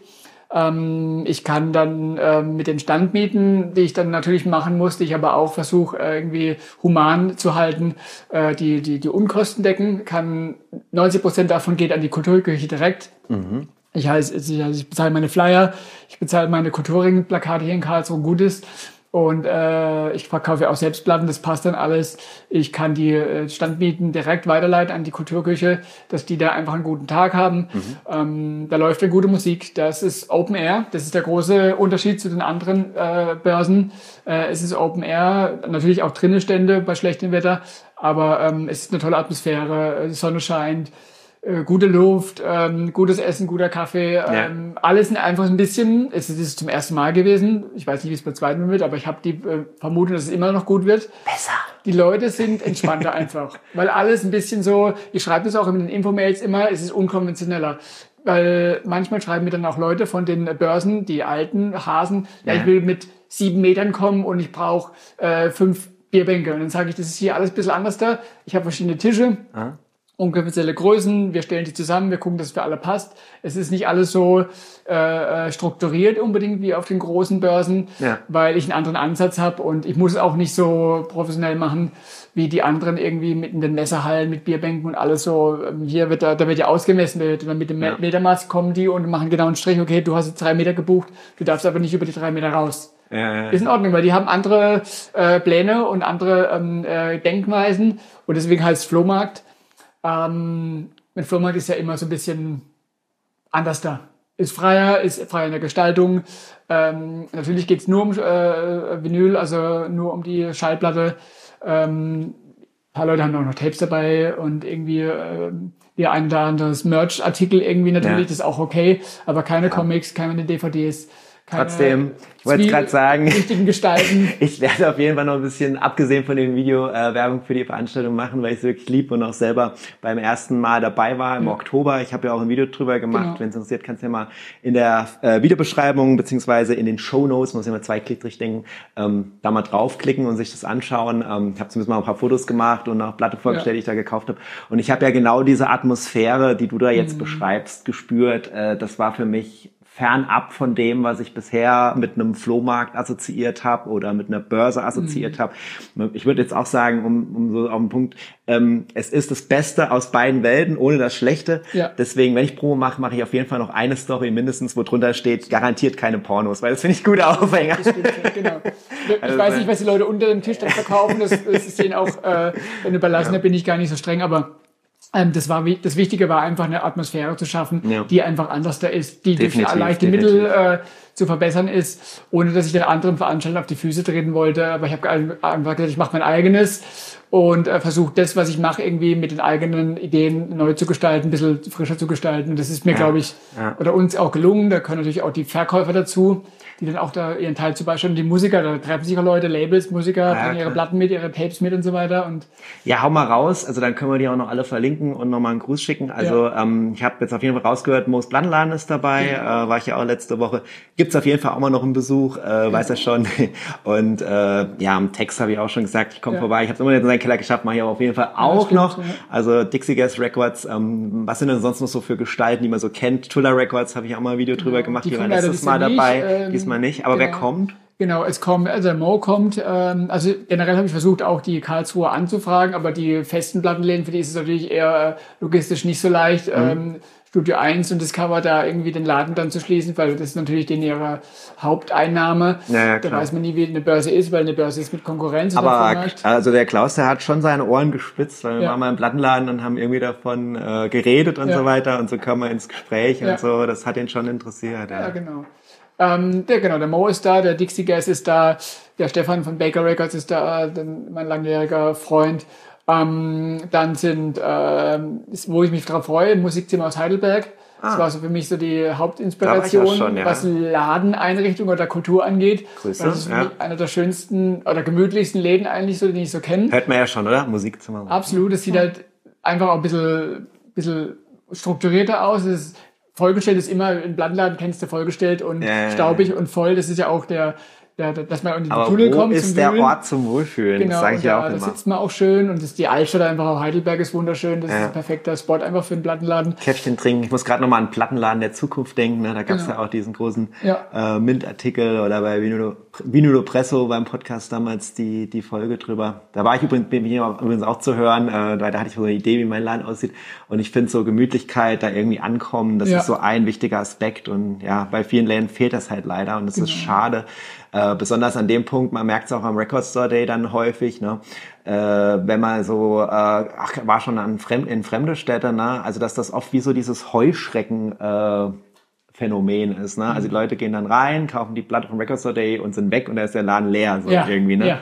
Ähm, ich kann dann ähm, mit den Standmieten, die ich dann natürlich machen muss, die ich aber auch versuche äh, irgendwie human zu halten, äh, die, die, die Unkosten decken. Kann 90 Prozent davon geht an die Kulturkirche direkt. Mhm. Ich, heißt, ich bezahle meine Flyer, ich bezahle meine Kulturring-Plakate hier in Karlsruhe Gutes. Und äh, ich verkaufe auch selbst Platten, das passt dann alles. Ich kann die äh, Standmieten direkt weiterleiten an die Kulturküche, dass die da einfach einen guten Tag haben. Mhm. Ähm, da läuft eine gute Musik. Das ist Open Air. Das ist der große Unterschied zu den anderen äh, Börsen. Äh, es ist Open Air, natürlich auch drinnen Stände bei schlechtem Wetter, aber ähm, es ist eine tolle Atmosphäre. Die Sonne scheint äh, gute Luft, ähm, gutes Essen, guter Kaffee, ähm, ja. alles einfach ein bisschen. Es ist zum ersten Mal gewesen. Ich weiß nicht, wie es beim zweiten Mal wird, aber ich habe die äh, Vermutung, dass es immer noch gut wird. Besser. Die Leute sind entspannter einfach, weil alles ein bisschen so. Ich schreibe das auch in den Infomails immer. Es ist unkonventioneller. Weil manchmal schreiben mir dann auch Leute von den Börsen, die alten Hasen, ja, ja ich will mit sieben Metern kommen und ich brauche äh, fünf Bierbänke. Und dann sage ich, das ist hier alles ein bisschen anders da. Ich habe verschiedene Tische. Aha ungefähre Größen, wir stellen die zusammen, wir gucken, dass es für alle passt. Es ist nicht alles so äh, äh, strukturiert unbedingt wie auf den großen Börsen, ja. weil ich einen anderen Ansatz habe und ich muss es auch nicht so professionell machen wie die anderen irgendwie mit in den Messerhallen mit Bierbänken und alles so. Ähm, hier wird da, da wird ja ausgemessen, dann mit dem ja. Metermaß kommen die und machen genau einen Strich. Okay, du hast jetzt drei Meter gebucht, du darfst aber nicht über die drei Meter raus. Ja, ja. Ist in Ordnung, weil die haben andere äh, Pläne und andere ähm, äh, Denkweisen und deswegen heißt es Flohmarkt ähm, mit Flohmarkt ist ja immer so ein bisschen anders da. Ist freier, ist freier in der Gestaltung. Ähm, natürlich geht's nur um äh, Vinyl, also nur um die Schallplatte. Ähm, ein paar Leute haben auch noch Tapes dabei und irgendwie äh, die ein oder anderes Merch-Artikel irgendwie natürlich, ja. das ist auch okay, aber keine ja. Comics, keine DVDs. Trotzdem, ich wollte es gerade sagen, richtigen Gestalten. ich werde auf jeden Fall noch ein bisschen, abgesehen von dem Video, äh, Werbung für die Veranstaltung machen, weil ich es wirklich lieb und auch selber beim ersten Mal dabei war im ja. Oktober. Ich habe ja auch ein Video drüber gemacht. Genau. Wenn es interessiert, kannst du ja mal in der äh, Videobeschreibung beziehungsweise in den Show Notes, muss ich mal zwei Klick denken, ähm, da mal draufklicken und sich das anschauen. Ähm, ich habe zumindest mal ein paar Fotos gemacht und auch Platte vorgestellt, ja. die ich da gekauft habe. Und ich habe ja genau diese Atmosphäre, die du da jetzt mhm. beschreibst, gespürt. Äh, das war für mich fernab von dem, was ich bisher mit einem Flohmarkt assoziiert habe oder mit einer Börse assoziiert mhm. habe. Ich würde jetzt auch sagen, um, um so auf den Punkt, ähm, es ist das Beste aus beiden Welten, ohne das Schlechte. Ja. Deswegen, wenn ich Promo mache, mache ich auf jeden Fall noch eine Story mindestens, wo drunter steht, garantiert keine Pornos, weil das finde ich gute Aufhänger. Das stimmt, genau. Ich also, weiß nicht, was die Leute unter dem Tisch dann verkaufen, das, das ist denen auch äh, überlassen, ja. da bin ich gar nicht so streng, aber das war das Wichtige war einfach eine Atmosphäre zu schaffen, Ja. die einfach anders da ist, die durch Definitiv, leichte definitiv. Mittel äh, zu verbessern ist, ohne dass ich den anderen Veranstaltern auf die Füße treten wollte. Aber ich habe einfach gesagt, ich mache mein eigenes und äh, versuche das, was ich mache, irgendwie mit den eigenen Ideen neu zu gestalten, ein bisschen frischer zu gestalten. Das ist mir, glaube ich, ja. oder uns auch gelungen. Da können natürlich auch die Verkäufer dazu, die dann auch da ihren Teil zu beisteuern. Die Musiker, da treffen sich auch Leute, Labels, Musiker, bringen ihre. Platten mit, ihre Tapes mit und so weiter. Und Ja, hau mal raus. Also dann können wir die auch noch alle verlinken und nochmal einen Gruß schicken. Also ähm, ich habe jetzt auf jeden Fall rausgehört, Moos Blandenladen ist dabei, äh, war ich ja auch letzte Woche. Gibt's auf jeden Fall auch mal noch einen Besuch, äh, weiß er schon. Und äh, ja, am Text habe ich auch schon gesagt, ich komme Ja. vorbei. Ich habe es immer seinen Keller geschafft, mache ich aber auf jeden Fall auch stimmt, noch. ja. Also Dixie Gas Records, ähm, was sind denn sonst noch so für Gestalten, die man so kennt? Tuller Records habe ich auch mal ein Video drüber gemacht, die die, waren letztes Mal Jahr dabei, nicht, ähm, diesmal nicht. Aber wer genau. kommt? Genau, es kommt, also Mo kommt, ähm, also generell habe ich versucht, auch die Karlsruhe anzufragen, aber die festen Plattenläden, für die ist es natürlich eher äh, logistisch nicht so leicht, Mhm. ähm, Studio 1 und Discover da irgendwie den Laden dann zu schließen, weil das ist natürlich denen ihre Haupteinnahme. Ja, ja, da weiß man nie, wie eine Börse ist, weil eine Börse ist mit Konkurrenz. Aber Vormarkt. also der Klaus, der hat schon seine Ohren gespitzt, weil wir Ja. waren mal im Plattenladen und haben irgendwie davon äh, geredet und so weiter und so kamen wir ins Gespräch und so. Das hat ihn schon interessiert. Ja. Genau. Ähm, der, genau, der Mo ist da, der Dixie Gas ist da, der Stefan von Baker Records ist da, dann mein langjähriger Freund. Ähm, dann sind, ähm, wo ich mich drauf freue, Musikzimmer aus Heidelberg. Das war so für mich so die Hauptinspiration, Ah. Schon, ja. was Ladeneinrichtung oder Kultur angeht. Grüße, das ist ja. einer der schönsten oder gemütlichsten Läden eigentlich so, den ich so kenne. Hört man ja schon, oder? Musikzimmer. Absolut, es sieht halt einfach auch ein bisschen, bisschen strukturierter aus. Es ist vollgestellt ist immer, im Plattenladen kennst du vollgestellt und Ja, ja, ja. staubig und voll. Das ist ja auch der, der, der dass man in den Aber Tunnel kommt ist zum der Wühlen. Ort zum Wohlfühlen? Genau, das sage ich ja da, auch da immer. sitzt man auch schön und das, die Altstadt einfach auch Heidelberg ist wunderschön. Das ist Ja. ein perfekter Spot einfach für einen Plattenladen. Käffchen trinken. Ich muss gerade nochmal an Plattenladen der Zukunft denken. Ne? Da gab es Genau. ja auch diesen großen Ja. äh, Mint-Artikel oder bei Vinulo, Vinulo Presso beim Podcast damals die, die Folge drüber. Da war ich übrigens, bin ich übrigens auch zu hören, äh, weil da hatte ich so eine Idee, wie mein Laden aussieht. Und ich finde so Gemütlichkeit, da irgendwie ankommen, das Ja. ist so ein wichtiger Aspekt. Und ja, bei vielen Läden fehlt das halt leider und das ist Genau. schade. Äh, besonders an dem Punkt, man merkt es auch am Record Store Day dann häufig, ne? äh, wenn man so, äh, ach, war schon an Fremd, in fremde Städte, ne? also dass das oft wie so dieses Heuschrecken äh, Phänomen ist. Ne? Mhm. Also die Leute gehen dann rein, kaufen die Platte vom Record Store Day und sind weg und da ist der Laden leer so Ja, irgendwie. Ne? ja.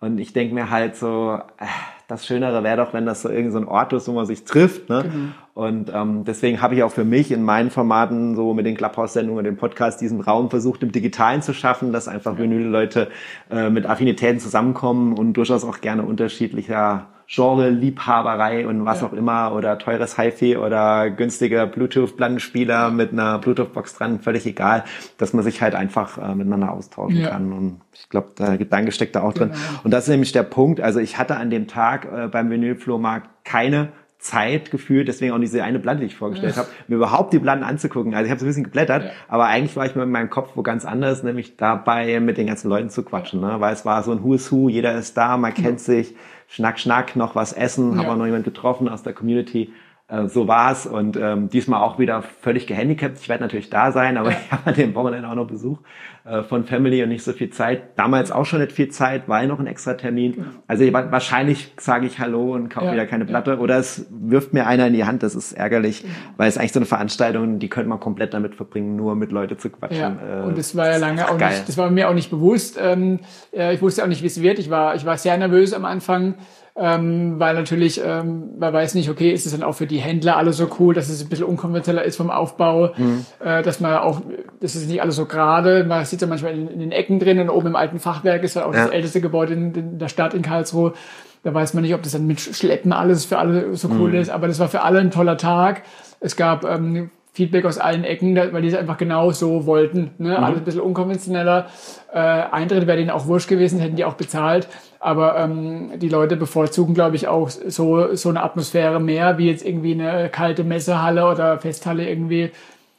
Und ich denke mir halt so, äh, das Schönere wäre doch, wenn das so irgend so ein Ort ist, wo man sich trifft. Ne? Genau. Und ähm, deswegen habe ich auch für mich in meinen Formaten, so mit den Clubhouse-Sendungen und dem Podcast, diesen Raum versucht, im Digitalen zu schaffen, dass einfach Vinyl-Leute äh, mit Affinitäten zusammenkommen und durchaus auch gerne unterschiedlicher Genre, Liebhaberei und was Ja. auch immer oder teures HiFi oder günstiger Bluetooth-Plattenspieler mit einer Bluetooth-Box dran, völlig egal, dass man sich halt einfach äh, miteinander austauschen Ja. kann. Und ich glaube, da Gedanke steckt da auch drin. Genau. Und das ist nämlich der Punkt. Also ich hatte an dem Tag äh, beim Vinylflohmarkt keine Zeit gefühlt, deswegen auch diese eine Platte, die ich vorgestellt habe, mir überhaupt die Platten anzugucken. Also ich habe so ein bisschen geblättert, Ja. aber eigentlich war ich mit meinem Kopf wo ganz anders, nämlich dabei mit den ganzen Leuten zu quatschen, ne? weil es war so ein Who is Who, jeder ist da, man kennt sich, schnack, schnack, noch was essen, Ja. haben auch noch jemand getroffen aus der Community. Äh, So war's und ähm, diesmal auch wieder völlig gehandicapt. Ich werde natürlich da sein, aber ich habe an dem Wochenende auch noch Besuch äh, von Family und nicht so viel Zeit. Damals auch schon nicht viel Zeit, weil noch ein extra Termin. Also ich- wahrscheinlich sage ich Hallo und kaufe Ja, wieder keine ja. Platte oder es wirft mir einer in die Hand. Das ist ärgerlich, weil es eigentlich so eine Veranstaltung, die könnte man komplett damit verbringen, nur mit Leute zu quatschen. Ja, Äh, und das war ja lange auch geil. nicht, das war mir auch nicht bewusst. Ähm, äh, ich wusste auch nicht, wie es wird. Ich war, ich war sehr nervös am Anfang, ähm, weil natürlich, ähm, man weiß nicht, okay, ist es dann auch für die Händler alles so cool, dass es ein bisschen unkonventioneller ist vom Aufbau, Mhm. äh, dass man auch, das ist nicht alles so gerade, man sieht ja manchmal in, in den Ecken drin und oben im alten Fachwerk ist dann auch das Ja. älteste Gebäude in, in der Stadt in Karlsruhe. Da weiß man nicht, ob das dann mit Schleppen alles für alle so cool Mhm. ist, aber das war für alle ein toller Tag. Es gab ähm, Feedback aus allen Ecken, weil die es einfach genau so wollten. Ne? Mhm. Alles ein bisschen unkonventioneller. Äh, Eintritt wäre denen auch wurscht gewesen, hätten die auch bezahlt. Aber ähm, die Leute bevorzugen, glaube ich, auch so, so eine Atmosphäre mehr, wie jetzt irgendwie eine kalte Messehalle oder Festhalle irgendwie.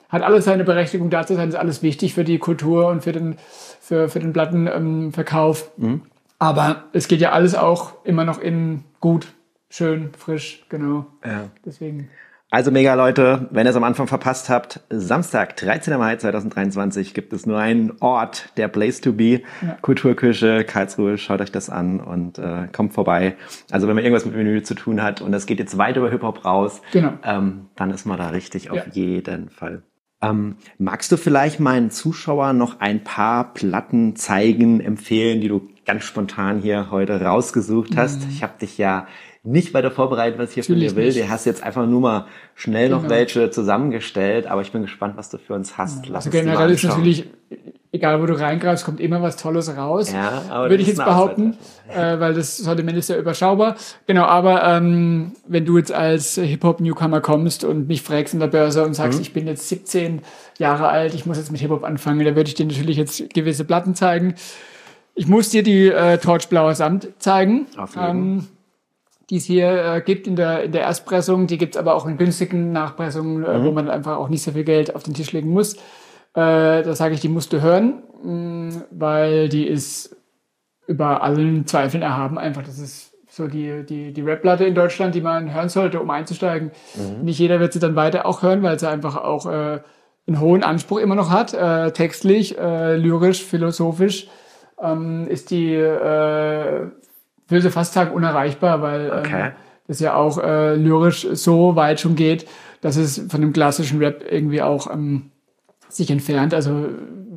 Hat alles seine Berechtigung da zu sein, ist alles wichtig für die Kultur und für den, für, für den Plattenverkauf. Ähm. Mhm. Aber es geht ja alles auch immer noch in gut, schön, frisch, genau. Ja. Deswegen. Also mega Leute, wenn ihr es am Anfang verpasst habt, Samstag, 13. Mai 2023 gibt es nur einen Ort, der Place to be, ja. Kulturküche, Karlsruhe, schaut euch das an und äh, kommt vorbei. Also wenn man irgendwas mit Menü zu tun hat und es geht jetzt weit über Hip-Hop raus, genau. ähm, dann ist man da richtig auf ja. jeden Fall. Ähm, magst du vielleicht meinen Zuschauern noch ein paar Platten zeigen, empfehlen, die du ganz spontan hier heute rausgesucht hast? Mhm. Ich habe dich ja nicht weiter vorbereitet, was ich hier Natürlich von dir will. Nicht. Du hast jetzt einfach nur mal schnell noch genau. welche zusammengestellt, aber ich bin gespannt, was du für uns hast. Lass also generell ist natürlich, egal wo du reingreifst, kommt immer was Tolles raus. Ja, aber würde ich jetzt behaupten, äh, weil das Sortiment ist ja überschaubar. Genau, aber ähm, wenn du jetzt als Hip-Hop-Newcomer kommst und mich fragst in der Börse und sagst, mhm. ich bin jetzt 17 Jahre alt, ich muss jetzt mit Hip-Hop anfangen, da würde ich dir natürlich jetzt gewisse Platten zeigen. Ich muss dir die äh, Torchblauer Samt zeigen. Auf jeden. Ähm, die es hier äh, gibt in der, in der Erstpressung. Die gibt es aber auch in günstigen Nachpressungen, äh, mhm. wo man einfach auch nicht so viel Geld auf den Tisch legen muss. Äh, da sage ich, die musst du hören, mh, mm, weil die ist über allen Zweifeln erhaben. Einfach, das ist so die, die, die Rap-Platte in Deutschland, die man hören sollte, um einzusteigen. Mhm. Nicht jeder wird sie dann weiter auch hören, weil sie einfach auch äh, einen hohen Anspruch immer noch hat, äh, textlich, äh, lyrisch, philosophisch. Ähm, ist die äh, will sie fast sagen unerreichbar, weil ähm, okay. ähm, das ja auch äh, lyrisch so weit schon geht, dass es von dem klassischen Rap irgendwie auch ähm, sich entfernt. Also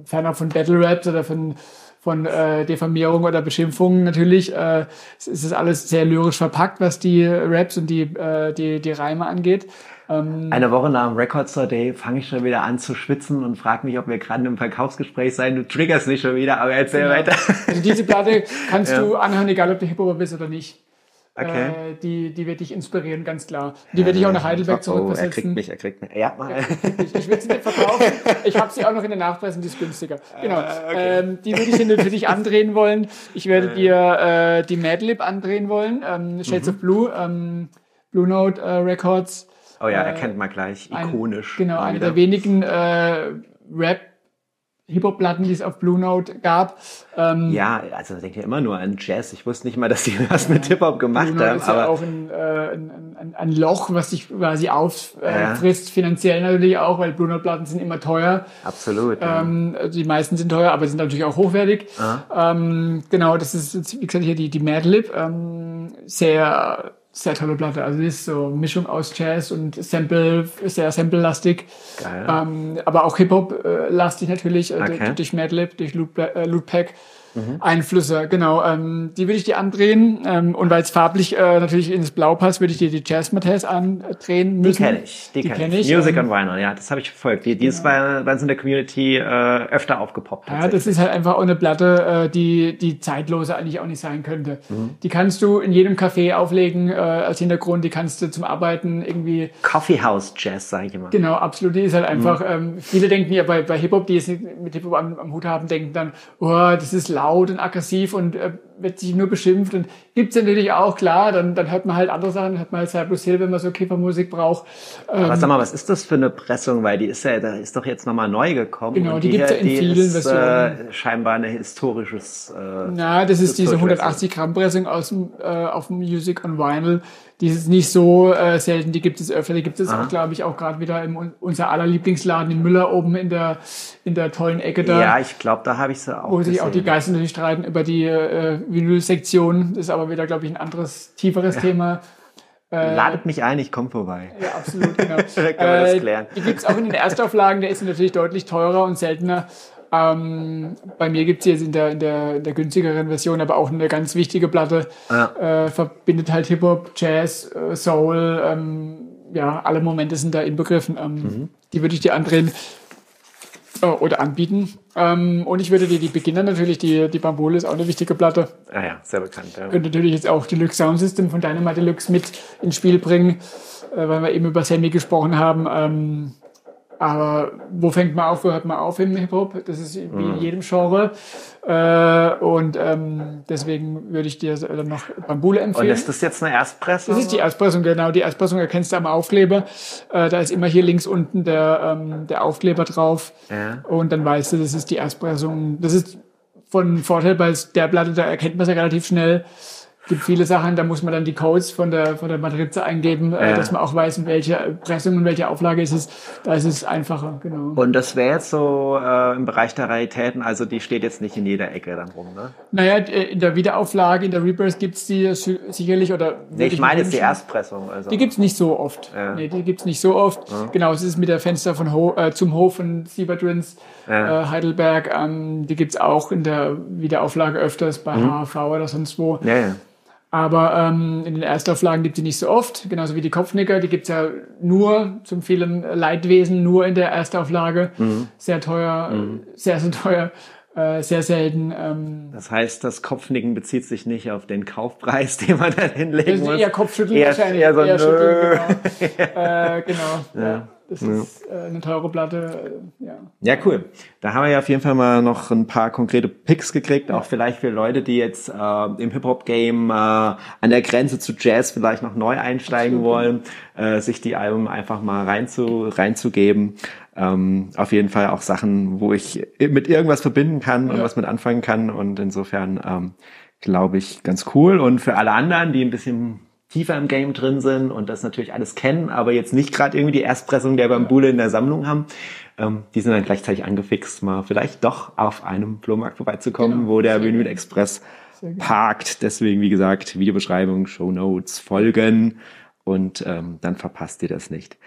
ferner von Battle Raps oder von von äh, Diffamierung oder Beschimpfungen natürlich. Äh, es ist alles sehr lyrisch verpackt, was die Raps und die, äh, die, die Reime angeht. Ähm, Eine Woche nach dem Record Store Day fange ich schon wieder an zu schwitzen und frage mich, ob wir gerade im Verkaufsgespräch sein. Du triggerst nicht schon wieder, aber erzähl genau. weiter. Also diese Platte kannst ja. du anhören, egal ob du Hip-Hop bist oder nicht. Okay. Äh, die, die wird dich inspirieren, ganz klar. Die wird dich auch nach Heidelberg oh, zurückversetzen. Er kriegt mich, er kriegt mich. Ja, mal. Ich, ich will sie nicht verkaufen. Ich habe sie auch noch in der Nachpresse, die ist günstiger. Genau. Uh, okay. ähm, die würde ich dir natürlich andrehen wollen. Ich werde uh. dir äh, die Madlib andrehen wollen. Ähm, Shades mhm. of Blue, ähm, Blue Note äh, Records. Oh ja, erkennt man gleich, ikonisch. Ein, genau, eine der wenigen äh, Rap Hip-Hop-Platten, die es auf Blue Note gab. Ähm, ja, also denkt ihr immer nur an Jazz. Ich wusste nicht mal, dass die was mit Hip-Hop gemacht Blue haben. Ist aber ja auch ein, äh, ein, ein, ein, Loch, was sich quasi auffrisst, äh, ja. finanziell natürlich auch, weil Blue Note-Platten sind immer teuer. Absolut. Ähm, also die meisten sind teuer, aber sind natürlich auch hochwertig. Ähm, genau, das ist, wie gesagt, hier die, die Madlib. Ähm, sehr sehr tolle Platte. Also die ist so Mischung aus Jazz und Sample, sehr Sample-lastig. Ähm, aber auch Hip-Hop-lastig natürlich, äh, okay. durch Madlib, durch Loot, äh, Lootpack mhm. Einflüsse, genau. Ähm, die würde ich dir andrehen. Ähm, und weil es farblich äh, natürlich ins Blau passt, würde ich dir die Jazz Matters andrehen müssen. Die kenne ich. Die, die kenne kenn ich. Music ähm, on Vinyl, ja, das habe ich verfolgt. Die, die ist bei, bei uns in der Community äh, öfter aufgepoppt. Ja, das ist halt einfach auch eine Platte, äh, die, die zeitlose eigentlich auch nicht sein könnte. Mhm. Die kannst du in jedem Café auflegen äh, als Hintergrund, die kannst du zum Arbeiten irgendwie... Coffee House Jazz, sage ich immer. Genau, absolut. Die ist halt einfach, mhm. ähm, viele denken ja bei, bei Hip-Hop, die es mit Hip-Hop am, am Hut haben, denken dann, oh, das ist laut und aggressiv und äh, wird sich nur beschimpft und gibt's natürlich auch, klar, dann, dann hört man halt andere Sachen, hört man halt Cypress Hill, wenn man so Kiffermusik braucht. Ähm, Aber sag mal, was ist das für eine Pressung, weil die ist ja, da ist doch jetzt nochmal neu gekommen. Genau, die, die gibt's ja in vielen ist, Versionen. Äh, scheinbar ein historisches... Äh, Na, das ist diese 180 Gramm Pressung aus dem, äh, auf dem Music on Vinyl. Die ist nicht so äh, selten, die gibt es öfter. Die gibt es Aha. auch, glaube ich, auch gerade wieder in unser aller Lieblingsladen in Müller oben in der, in der tollen Ecke da. Ja, ich glaube, da habe ich sie auch Wo gesehen. sich auch die Geister natürlich streiten über die äh, Vinyl-Sektion. Ist aber wieder, glaube ich, ein anderes, tieferes ja. Thema. Äh, Ladet mich ein, ich komme vorbei. Ja, absolut, genau. da können wir das äh, klären. Die gibt's auch in den Erstauflagen, der ist natürlich deutlich teurer und seltener. Ähm, bei mir gibt's jetzt in der, in, der, in der günstigeren Version aber auch eine ganz wichtige Platte. Ja. Äh, verbindet halt Hip-Hop, Jazz, äh, Soul, ähm, ja, alle Momente sind da inbegriffen. Ähm, mhm. Die würde ich dir andrehen äh, oder anbieten. Ähm, und ich würde dir die Beginner natürlich, die, die Bambole ist auch eine wichtige Platte. Ah ja, sehr bekannt. Ja. Könnte natürlich jetzt auch Deluxe Sound System von Dynamite Deluxe mit ins Spiel bringen, äh, weil wir eben über Sammy gesprochen haben. Ähm, aber wo fängt man auf, wo hört man auf im Hip-Hop? Das ist wie in mhm. jedem Genre. Äh, und ähm, deswegen würde ich dir dann noch Bambule empfehlen. Und ist das jetzt eine Erstpressung? Das ist die Erstpressung, genau. Die Erstpressung erkennst du am Aufkleber. Äh, da ist immer hier links unten der, ähm, der Aufkleber drauf. Ja. Und dann weißt du, das ist die Erstpressung. Das ist von Vorteil bei der Platte, da erkennt man es ja relativ schnell gibt viele Sachen, da muss man dann die Codes von der, von der Matrize eingeben, äh, Ja. dass man auch weiß, welche Pressung und welche Auflage ist es. Da ist es einfacher, genau. Und das wäre jetzt so äh, im Bereich der Raritäten, also die steht jetzt nicht in jeder Ecke dann rum, ne? Naja, in der Wiederauflage, in der Rebirth gibt's die si- sicherlich oder. Nee, ich meine jetzt die. Erstpressung. Also. Die gibt's nicht so oft. Ja. Nee, die gibt's nicht so oft. Genau, es ist mit der Fenster von Ho äh, zum Hof von Sieberdrins, Ja. äh, Heidelberg. Ähm, die gibt's auch in der Wiederauflage öfters bei HAV oder sonst wo. ja, ja. Aber ähm, in den Erstauflagen gibt die nicht so oft, genauso wie die Kopfnicker. Die gibt's ja nur zum vielen Leidwesen, nur in der Erstauflage. Mhm. Sehr teuer, äh, sehr, sehr teuer, äh, sehr selten. Ähm, Das heißt, das Kopfnicken bezieht sich nicht auf den Kaufpreis, den man dann hinlegen das ist muss. eher Kopfschütteln Eher- wahrscheinlich. eher so, schütteln, nö. genau. äh, genau. Ja. Das ist äh, eine teure Platte. Äh, ja. Ja, cool. Da haben wir ja auf jeden Fall mal noch ein paar konkrete Picks gekriegt, auch vielleicht für Leute, die jetzt äh, im Hip-Hop-Game äh, an der Grenze zu Jazz vielleicht noch neu einsteigen wollen, äh, sich die Alben einfach mal reinzu, reinzugeben. Ähm, auf jeden Fall auch Sachen, wo ich mit irgendwas verbinden kann und Ja. was mit anfangen kann. Und insofern ähm, glaube ich ganz cool. Und für alle anderen, die ein bisschen tiefer im Game drin sind und das natürlich alles kennen, aber jetzt nicht gerade irgendwie die Erstpressung der Bambule in der Sammlung haben, ähm, die sind dann gleichzeitig angefixt, mal vielleicht doch auf einem Flohmarkt vorbeizukommen, Genau. wo der Vinyl. Express parkt. Deswegen, wie gesagt, Videobeschreibung, Show Notes, Folgen und ähm, dann verpasst ihr das nicht.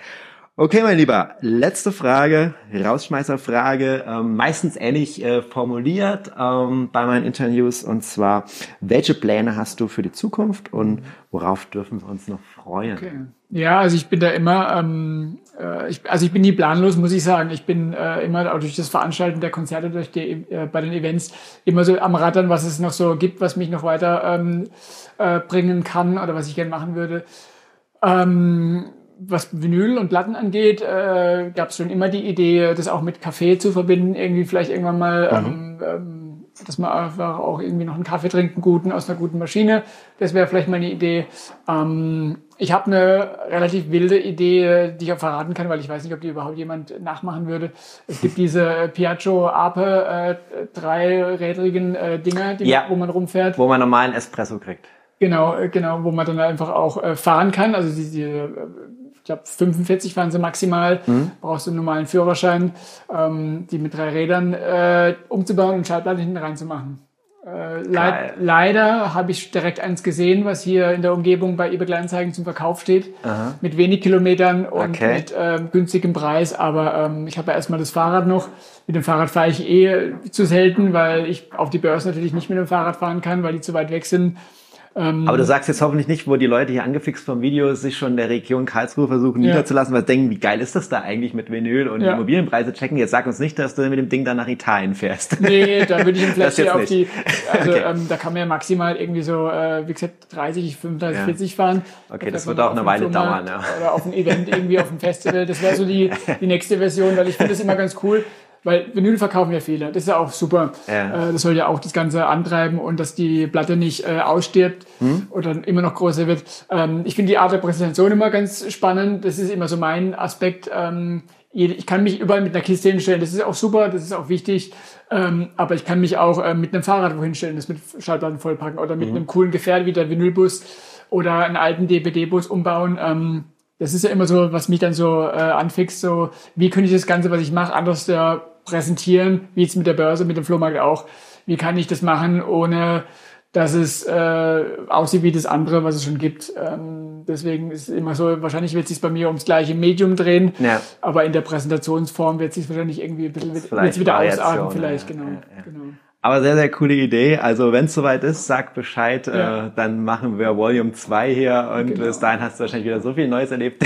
Okay, mein Lieber, letzte Frage, Rausschmeißerfrage, ähm, meistens ähnlich äh, formuliert ähm, bei meinen Interviews und zwar, welche Pläne hast du für die Zukunft und worauf dürfen wir uns noch freuen? Okay. Ja, also ich bin da immer, ähm, äh, ich, also ich bin nie planlos, muss ich sagen. Ich bin äh, immer auch durch das Veranstalten der Konzerte, durch die, äh, bei den Events immer so am Rattern, was es noch so gibt, was mich noch weiter ähm, äh, bringen kann oder was ich gerne machen würde. Ähm, was Vinyl und Platten angeht, äh, gab es schon immer die Idee, das auch mit Kaffee zu verbinden, irgendwie vielleicht irgendwann mal, ähm, ähm, dass man einfach auch irgendwie noch einen Kaffee trinken, guten aus einer guten Maschine. Das wäre vielleicht mal eine Idee. Ähm, ich habe eine relativ wilde Idee, die ich auch verraten kann, weil ich weiß nicht, ob die überhaupt jemand nachmachen würde. Es gibt diese Piaggio Ape äh, dreirädrigen äh, Dinger, die, Ja. wo man rumfährt. Wo man normalen Espresso kriegt. Genau, äh, genau, wo man dann einfach auch äh, fahren kann. Also die, die äh, ich glaube 45 fahren sie maximal. Brauchst du einen normalen Führerschein, ähm, die mit drei Rädern äh, umzubauen und Schaltplatten hinten reinzumachen. Äh, leid, leider habe ich direkt eins gesehen, was hier in der Umgebung bei eBay Kleinanzeigen zum Verkauf steht, mit wenig Kilometern und Okay. mit ähm, günstigem Preis. Aber ähm, ich habe ja erstmal das Fahrrad noch. Mit dem Fahrrad fahre ich eh zu selten, weil ich auf die Börse natürlich nicht mit dem Fahrrad fahren kann, weil die zu weit weg sind. Aber du sagst jetzt hoffentlich nicht, wo die Leute hier angefixt vom Video sich schon in der Region Karlsruhe versuchen Ja. niederzulassen, weil sie denken, wie geil ist das da eigentlich mit Vinyl und Ja. Immobilienpreise checken. Jetzt sag uns nicht, dass du mit dem Ding dann nach Italien fährst. Nee, da würde ich Flash jetzt hier auf nicht. die, also Okay. ähm, da kann man ja maximal irgendwie so, äh, wie gesagt, 30, 35, Ja. 40 fahren. Okay, Da das wird auch eine Weile dauern, ja. Oder auf ein Event irgendwie, auf ein Festival. Das wäre so die, die nächste Version, weil ich finde das immer ganz cool. Weil Vinyl verkaufen ja viele. Das ist ja auch super. Ja. Äh, das soll ja auch das Ganze antreiben und dass die Platte nicht äh, ausstirbt Hm? oder immer noch größer wird. Ähm, ich finde die Art der Präsentation immer ganz spannend. Das ist immer so mein Aspekt. Ähm, ich kann mich überall mit einer Kiste hinstellen. Das ist auch super, das ist auch wichtig. Ähm, aber ich kann mich auch äh, mit einem Fahrrad wohin stellen, das mit Schallplatten vollpacken oder Mhm. mit einem coolen Gefährt wie der Vinylbus oder einen alten DPD-Bus umbauen. Ähm, das ist ja immer so, was mich dann so äh, anfixt, so wie könnte ich das Ganze, was ich mache, anders äh, präsentieren, wie jetzt mit der Börse, mit dem Flohmarkt auch. Wie kann ich das machen, ohne dass es äh, aussieht wie das andere, was es schon gibt. Ähm, deswegen ist es immer so, wahrscheinlich wird es sich bei mir ums gleiche Medium drehen, Ja. aber in der Präsentationsform wird es sich wahrscheinlich irgendwie ein bisschen wird's wieder ausarten, vielleicht, genau. ja, ja. genau. Aber sehr, sehr coole Idee. Also wenn es soweit ist, sag Bescheid, Ja. äh, dann machen wir Volume 2 hier und Genau. bis dahin hast du wahrscheinlich wieder so viel Neues erlebt.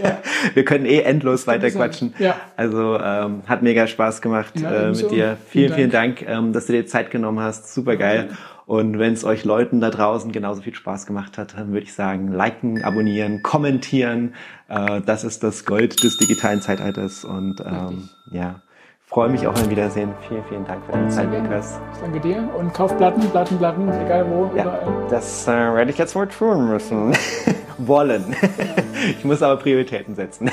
wir können eh endlos weiter quatschen. Ja. Also ähm, hat mega Spaß gemacht Ja, äh, mit dir. Vielen, Vielen vielen Dank, ähm, dass du dir Zeit genommen hast. Super geil. Und wenn es euch Leuten da draußen genauso viel Spaß gemacht hat, dann würde ich sagen, liken, abonnieren, kommentieren. Äh, das ist das Gold des digitalen Zeitalters. Und ähm, ja, freue mich auf ein Wiedersehen. Vielen, vielen Dank für deine Zeit. Lukas. Ich danke dir und kauf Platten, Platten, Platten, egal wo, Ja, überall. das äh, werde ich jetzt wohl tun müssen. Wollen. Ich muss aber Prioritäten setzen.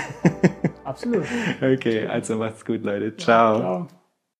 Absolut. Okay, also macht's gut, Leute. Ciao. Ciao.